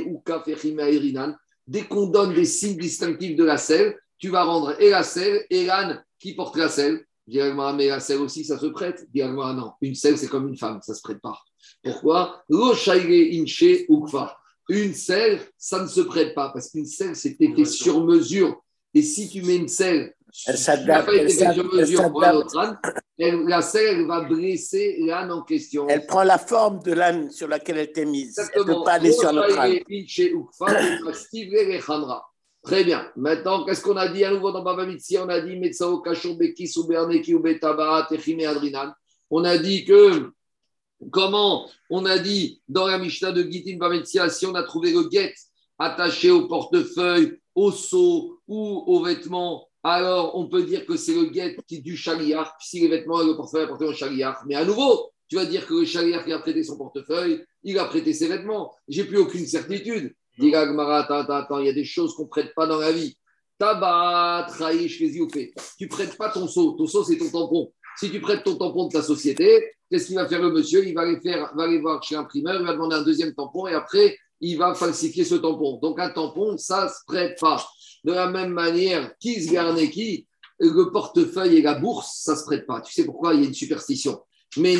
Erinan. Dès qu'on donne des signes distinctifs de la selle, tu vas rendre et la selle et l'âne qui porte la selle. Agma, mais la selle aussi, ça se prête. Agma, non, une selle, c'est comme une femme, ça se prête pas. Pourquoi? Une selle, ça ne se prête pas parce qu'une selle, c'était fait sur mesure. Et si tu mets une selle Elle s'adapte. elle elle la selle, elle va blesser l'âne en question. Elle prend la forme de l'âne sur laquelle elle était mise. Elle ne Exactement. peut pas aller sur notre âne. Très bien. Maintenant, qu'est-ce qu'on a dit à nouveau dans Baba Mitzi On a dit Metsao Kachur Beki Souberneki Ubetaba Techime Adrinan. On a dit que comment On a dit dans la Mishnah de Gitin Bametzia, si on a trouvé le guet attaché au portefeuille, au seau ou aux vêtements, alors on peut dire que c'est le guet qui du chaliar, si les vêtements et le portefeuille apportent au chaliar. Mais à nouveau, tu vas dire que le chaliar qui a prêté son portefeuille, il a prêté ses vêtements. J'ai plus aucune certitude. Dis attends, attends, il y a des choses qu'on ne prête pas dans la vie. Tabac, traïch, fait. Tu prêtes pas ton seau. Ton seau, c'est ton tampon. Si tu prêtes ton tampon de ta société, qu'est-ce qu'il va faire le monsieur? Il va aller, faire, va aller voir chez l'imprimeur, il va demander un deuxième tampon et après, il va falsifier ce tampon. Donc, un tampon, ça ne se prête pas. De la même manière, qui se garne qui le portefeuille et la bourse, ça ne se prête pas. Tu sais pourquoi? Il y a une superstition. Mais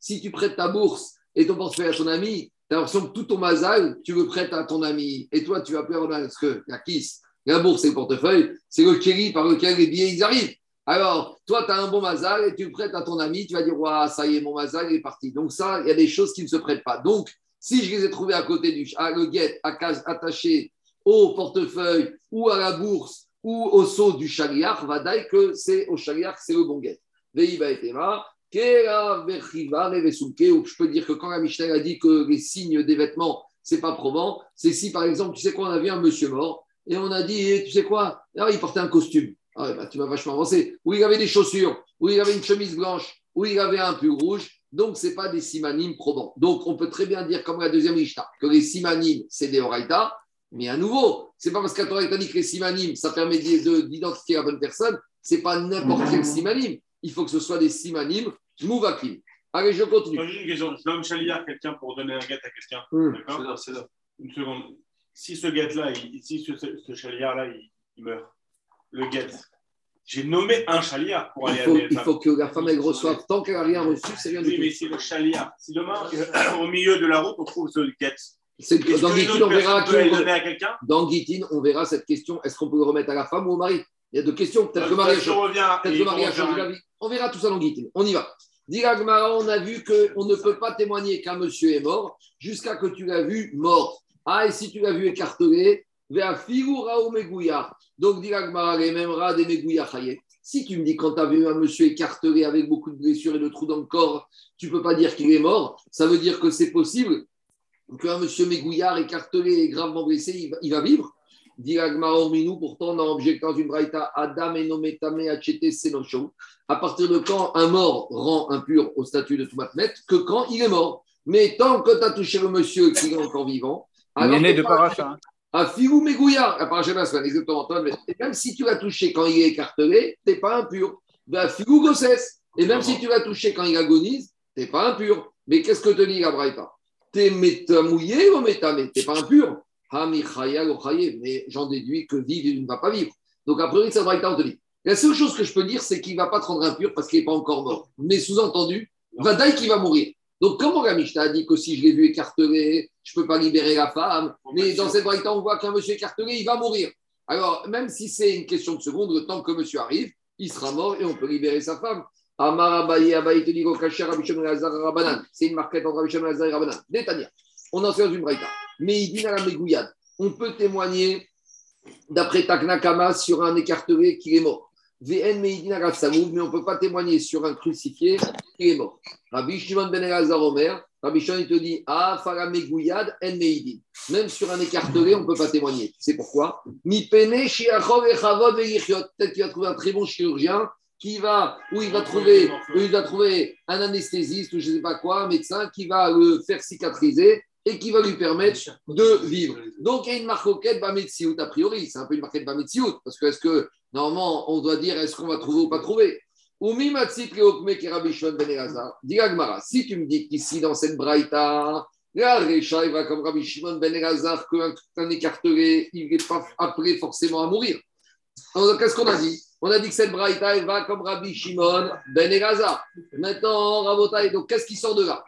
si tu prêtes ta bourse et ton portefeuille à ton ami, tu as l'impression que tout ton mazal, tu le prêtes à ton ami. Et toi, tu vas mal parce que la kiss, la bourse et le portefeuille, c'est le kéri par lequel les billets arrivent. Alors, toi, tu as un bon mazal et tu le prêtes à ton ami, tu vas dire, ouais, ça y est, mon mazal est parti. Donc, ça, il y a des choses qui ne se prêtent pas. Donc, si je les ai trouvés à côté du à le guet, à case- attaché au portefeuille ou à la bourse ou au seau du chaliar, va dire que c'est au chaliar que c'est le bon guet. Veiba et Tema, Kera Vechiva Revesuke, ou je peux dire que quand la Mishnah a dit que les signes des vêtements, c'est pas probant, c'est si par exemple, tu sais quoi, on a vu un monsieur mort et on a dit, eh, tu sais quoi, ah, il portait un costume. Ah, bah, tu m'as vachement avancé. Ou il avait des chaussures, ou il avait une chemise blanche, ou il avait un pull rouge. Donc, ce n'est pas des simanimes probants. Donc, on peut très bien dire, comme la deuxième Mishnah, que les simanimes, c'est des oraïtas. Mais à nouveau, c'est pas parce qu'à Torah, dit que les simanim, ça permet d'identifier la bonne personne. C'est pas n'importe quel simanim. Il faut que ce soit des simanim mouvakim. Allez, je continue. J'ai une question. Je donne chaliard à quelqu'un pour donner un guet à quelqu'un. Hmm. D'accord là, c'est là. Une seconde. Si ce guet-là, si ce, ce, il, il meurt, le guet, j'ai nommé un chaliard pour Il aller faut, à il faut que la femme elle reçoive. Tant qu'elle n'a rien reçu, c'est rien du Oui, mais tout. c'est le chaliard. Si demain, euh, au milieu de la route, on trouve ce guet, Dans autre on verra qui- Dans Gitin, on verra cette question est-ce qu'on peut le remettre à la femme ou au mari? Il y a deux questions. Peut-être que Euh, Marie a changé- il faut la vie. On verra tout ça dans Gitin. On y va. Dit Agmara, on a vu qu'on ne peut pas témoigner qu'un monsieur est mort jusqu'à que tu l'as vu mort. Ah, et si tu l'as vu écartelé, Donc, dit Agmara, les mêmes rats des megouya chayet. Si tu me dis quand tu as vu un monsieur écartelé avec beaucoup de blessures et de trous dans le corps, tu peux pas dire qu'il est mort. Ça veut dire que c'est possible qu'un monsieur mégouillard écartelé et gravement blessé, il va, il va vivre. Dit Orminou, pourtant, on a objecté dans une braïta Adam et Nometame Achete Senosho. À partir de quand un mort rend impur au statut de Toumatmet Que quand il est mort. Mais tant que tu as touché le monsieur qui est encore vivant, Il est né de paracha. À Filou Mégouillard, à paracha Maslan, exactement. Et même si tu l'as touché quand il est écartelé, tu n'es pas impur. À Filou Gossès. Et même si tu l'as touché quand il agonise, tu n'es pas impur. Mais qu'est-ce que te dit la braïta T'es métamouillé ou métamé T'es pas impur. Ah, Lochaye. Mais j'en déduis que vivre, il ne va pas vivre. Donc, a priori, cette braïta, on te dit. La seule chose que je peux dire, c'est qu'il ne va pas te rendre impur parce qu'il n'est pas encore mort. Mais sous-entendu, Vadaï qui va mourir. Donc, comment la Mishnah a dit que si je l'ai vu écartelé, je ne peux pas libérer la femme? Mais dans cette braïta, on voit qu'un monsieur écartelé, il va mourir. Alors, même si c'est une question de seconde, le temps que monsieur arrive, il sera mort et on peut libérer sa femme. Amar Abaye, Abaye te dit Rabanan. C'est une marquette entre Rabbi Shimon et Rabanan. Détania. On en sait dans une braïta. Mais il dit à la Mégouillade, on peut témoigner d'après Taknakama sur un écartelé qui est mort. Mais on ne peut pas témoigner sur un crucifié qui est mort. Rabbi Shimon Ben Elazar Omer, Rabbi Shimon il te dit Ah, En Meidin. Même sur un écartelé, on ne peut pas témoigner. Sais pourquoi? Yichiot. Peut-être qu'il va trouver un très bon chirurgien qui va, où il va trouver, il va trouver un anesthésiste ou je ne sais pas quoi, un médecin qui va le faire cicatriser et qui va lui permettre de vivre. Donc, il y a une marquette Bametsiout, a priori. C'est un peu une marquette Bametsiout, parce que est-ce que Normalement, on doit dire est-ce qu'on va trouver ou pas trouver? Ben si tu me dis qu'ici, dans cette braïta, la Recha, il va comme Rabbi Shimon Ben Elazar, qu'un écartelé, il n'est pas appelé forcément à mourir. Alors, qu'est-ce qu'on a dit? On a dit que cette braïta, elle va comme Rabbi Shimon Ben Elazar. Maintenant, Rabotai, donc qu'est-ce qui sort de là?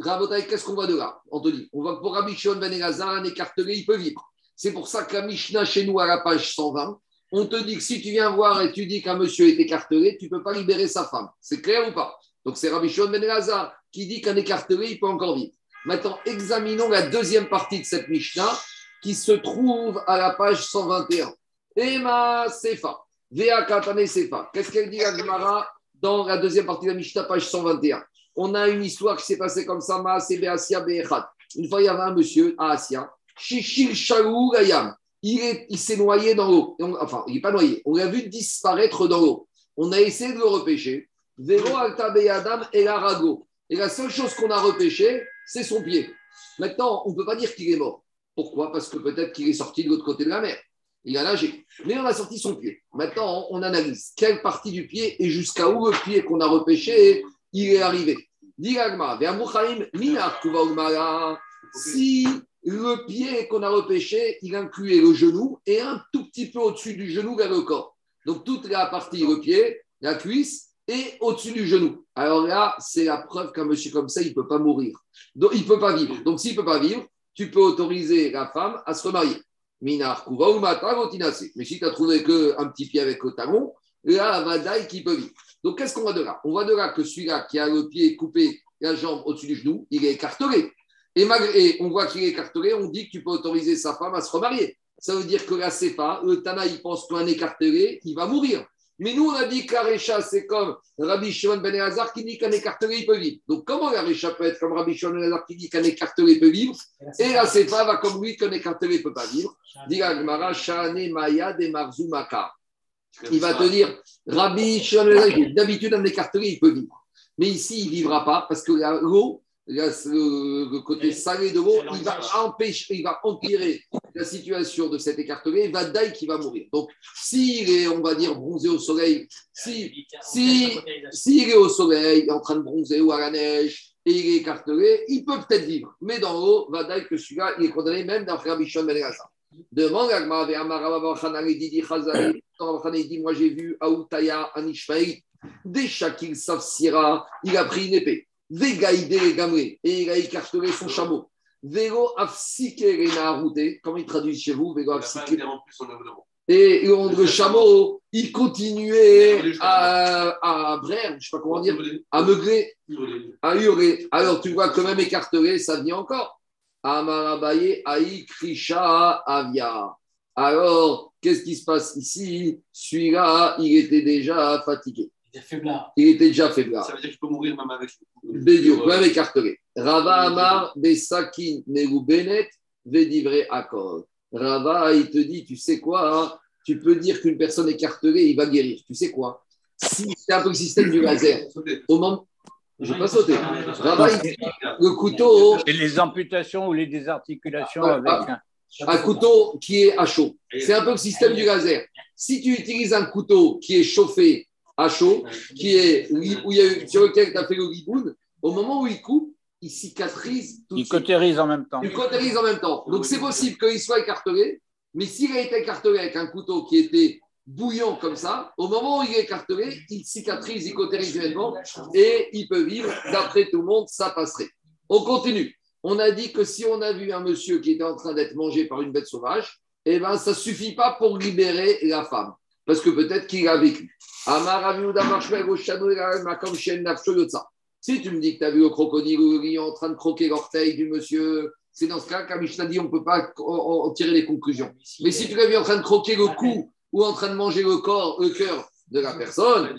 Rabotai, qu'est-ce qu'on voit de là? On te dit, on voit que pour Rabbi Shimon Ben Elazar, un écartelé, il peut vivre. C'est pour ça que la Mishnah chez nous, à la page 120, on te dit que si tu viens voir et tu dis qu'un monsieur est écartelé, tu ne peux pas libérer sa femme. C'est clair ou pas? Donc c'est Rabbi Shimon Ben Elazar qui dit qu'un écartelé, il peut encore vivre. Maintenant, examinons la deuxième partie de cette Mishnah qui se trouve à la page 121. Ema Sefa. Vea Katane Sefa. Qu'est-ce qu'elle dit la Gemara dans la deuxième partie de la Mishnah, page 121 On a une histoire qui s'est passée comme ça, Maase Beasia Be'echat. Une fois, il y avait un monsieur à Asia, Shishir Shaou Gayam. Il s'est noyé dans l'eau. Enfin, il n'est pas noyé. On l'a vu disparaître dans l'eau. On a essayé de le repêcher. Vero Alta Beyadam et Rago. Et la seule chose qu'on a repêché, c'est son pied. Maintenant, on ne peut pas dire qu'il est mort. Pourquoi? Parce que peut-être qu'il est sorti de l'autre côté de la mer. Il a nagé. Mais on a sorti son pied. Maintenant, on analyse quelle partie du pied et jusqu'à où le pied qu'on a repêché, il est arrivé. Si le pied qu'on a repêché, il incluait le genou et un tout petit peu au-dessus du genou vers le corps. Donc toute la partie, le pied, la cuisse et au-dessus du genou. Alors là, c'est la preuve qu'un monsieur comme ça, il ne peut pas mourir. Donc il ne peut pas vivre. Donc s'il ne peut pas vivre, tu peux autoriser la femme à se remarier. Minar, ou Mais si tu as trouvé qu'un petit pied avec le talon, là, vadaï qui peut vivre. Donc qu'est-ce qu'on voit de là? On voit de là que celui-là qui a le pied coupé, la jambe au-dessus du genou, il est écartelé. Et, on voit qu'il est écartelé, on dit que tu peux autoriser sa femme à se remarier. Ça veut dire que la pas le Tana, il pense qu'un écartelé, il va mourir. Mais nous, on a dit qu'Arecha, c'est comme Rabbi Shimon Ben Elazar qui dit qu'un écartelé, il peut vivre. Donc, comment l'Arecha peut être comme Rabbi Shimon Ben Elazar qui dit qu'un écartelé peut vivre? Et la Sefa va comme lui qu'un écartelé ne peut pas vivre. Dit Maya de Marzumaka. Il va te dire, Rabbi Shimon Ben d'habitude, un écartelé, il peut vivre. Mais ici, il ne vivra pas parce que l'eau, le, côté salé de l'eau, il va empêcher, il va empirer la situation de cet écartelé, il va d'ailleurs qui va mourir. Donc, s'il est, on va dire, bronzé au soleil, si, si, s'il est au soleil, en train de bronzer ou à la neige, et il est écartelé, il peut peut-être vivre. Mais dans l'eau, va d'ailleurs que celui-là, il est condamné même dans Frère Bichon Ben Demande à Gmar, il dit, moi j'ai vu Aoutaya, un déjà qu'il s'afsira, il a pris une épée. Vegaïde gamré, et il a écartelé son chameau. Vego afsike routé, comment il traduit chez vous Vego afsike. Et le chameau, il continuait à, à je ne sais pas comment dire, à meugler, à hurler. Alors tu vois que même écartelé, ça vient encore. Amarabaye Aï Krisha Avia. Alors, qu'est-ce qui se passe ici? Celui-là, il était déjà fatigué. Il était déjà faiblard. Ça veut dire qu'il peut mourir même avec Bédio, même écartelé. Rava Amar, Besakin, Negu Benet, Vedivre Akor. Rava, il te dit, tu sais quoi hein? Tu peux dire qu'une personne écartelée, il va guérir. Tu sais quoi? Si c'est un peu le système du laser, au moment. Je ne vais pas sauter. Le couteau. Et les amputations ou les désarticulations ah, avec un un couteau qui est à chaud. C'est un peu le système du laser. Si tu utilises un couteau qui est chauffé à chaud, qui est, où il y a, sur lequel tu as fait le riboun, au moment où il coupe, il cicatrise tout Il cautérise en même temps. Il cautérise en même temps. Donc c'est possible qu'il soit écartelé, mais s'il a été écartelé avec un couteau qui était bouillant comme ça, au moment où il est écartelé, il cicatrise, il cautérise également et il peut vivre. D'après tout le monde, ça passerait. On continue. On a dit que si on a vu un monsieur qui était en train d'être mangé par une bête sauvage, eh ben, ça ne suffit pas pour libérer la femme, parce que peut-être qu'il a vécu. Si tu me dis que tu as vu le crocodile ou le lion en train de croquer l'orteil du monsieur, c'est dans ce cas qu'à dit on ne peut pas en tirer des conclusions. Mais si tu l'as vu en train de croquer le cou ou en train de manger le corps, le cœur de la personne,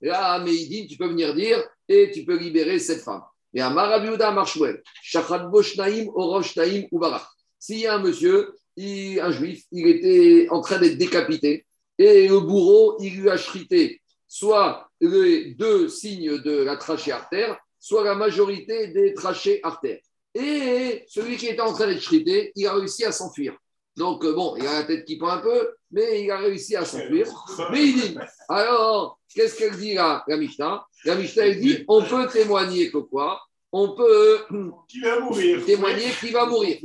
là, mais tu peux venir dire et tu peux libérer cette femme. Et à Marabiuda Marshwell, Shachat Boshnaim, Oroshnaim, Ubarak. S'il y a un monsieur, un juif, il était en train d'être décapité et le bourreau, il lui a chrité soit les deux signes de la trachée artère, soit la majorité des trachées artères. Et celui qui était en train d'être chrité, il a réussi à s'enfuir. Donc, euh, bon, il a la tête qui pend un peu, mais il a réussi à s'enfuir. Mais il dit, alors, qu'est-ce qu'elle dit là, la Mishnah? La Mishnah, elle dit, on peut témoigner que quoi? On peut Qui va mourir. témoigner qu'il va mourir.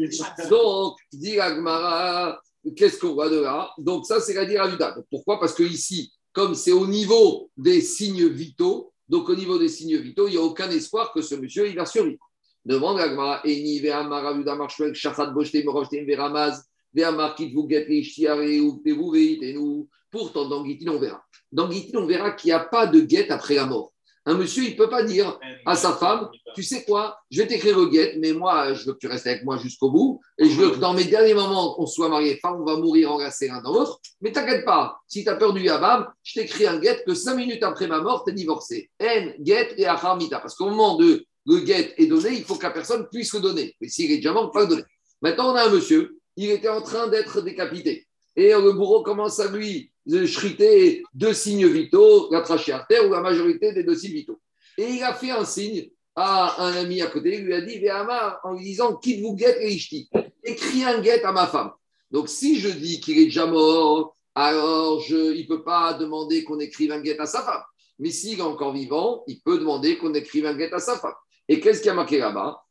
Donc, dit la qu'est-ce qu'on voit de là? Donc, ça, c'est la dire à Pourquoi? Parce que ici, comme c'est au niveau des signes vitaux, donc au niveau des signes vitaux, il n'y a aucun espoir que ce monsieur, il va survivre. Demande la Gemara, Eni, Ve'amar, Avuda, Marshwek, Shachat, Boshte, Morojte, Ve'ramaz, Pourtant, dans Gitin, on verra. Dans verra qu'il n'y a pas de guette après la mort. Un monsieur, il ne peut pas dire à sa femme, tu sais quoi, je vais t'écrire le guette, mais moi, je veux que tu restes avec moi jusqu'au bout, et je veux que dans mes derniers moments, on soit mariés, enfin, on va mourir enlacés l'un dans l'autre, mais t'inquiète pas, si tu as peur du yabam, je t'écris un guette que cinq minutes après ma mort, tu es divorcé. En, guette et acharmita, parce qu'au moment de le guette est donné, il faut que la personne puisse le donner, mais s'il est déjà mort, pas le donner. Maintenant, on a un monsieur, il était en train d'être décapité, et le bourreau commence à lui chriter deux signes vitaux, la trachée artère ou la majorité des deux signes vitaux. Et il a fait un signe à un ami à côté, il lui a dit Véhama, en lui disant Quitte vous guette et ishti. Écris un guette à ma femme. Donc si je dis qu'il est déjà mort, alors je, il ne peut pas demander qu'on écrive un guette à sa femme. Mais s'il est encore vivant, il peut demander qu'on écrive un guette à sa femme. Et qu'est-ce qu'il y a marqué là-bas?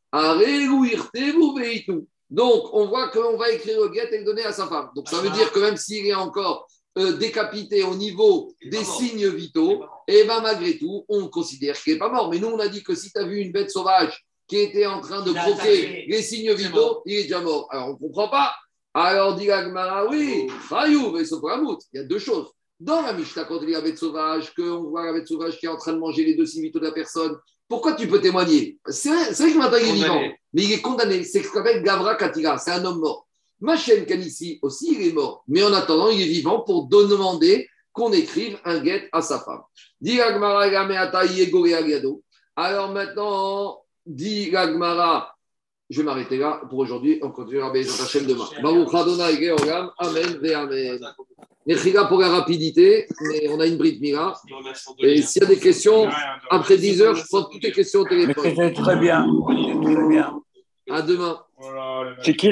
Donc, on voit qu'on va écrire le guette et le donner à sa femme. Donc, ça veut dire que même s'il est encore euh, décapité au niveau des signes vitaux, et bien malgré tout, on considère qu'il n'est pas mort. Mais nous, on a dit que si tu as vu une bête sauvage qui était en train de croquer les signes vitaux, mort. il est déjà mort. Alors, on ne comprend pas. Alors, dit Gagmara, oui, Rayou, mais Sopramout. Il y a deux choses. Dans la Mishnah, quand il y a la bête sauvage, qu'on voit la bête sauvage qui est en train de manger les deux signes vitaux de la personne, pourquoi tu peux témoigner? C'est vrai, que il est vivant. Mais il est condamné. C'est ce qu'on appelle Gavra Katira, c'est un homme mort. Machen Kanissi aussi, il est mort. Mais en attendant, il est vivant pour demander qu'on écrive un guet à sa femme. Alors maintenant, dit Gagmara, je vais m'arrêter là pour aujourd'hui. On continuera Bezat Hashem demain. Baruch Adonai Georgam. Amen Amen. Mechila pour la rapidité, mais on a une bride Mira. Et s'il y a des questions, après 10 heures, je prends toutes les questions au Mais téléphone. c'était très bien. Très bien. À demain. C'est qui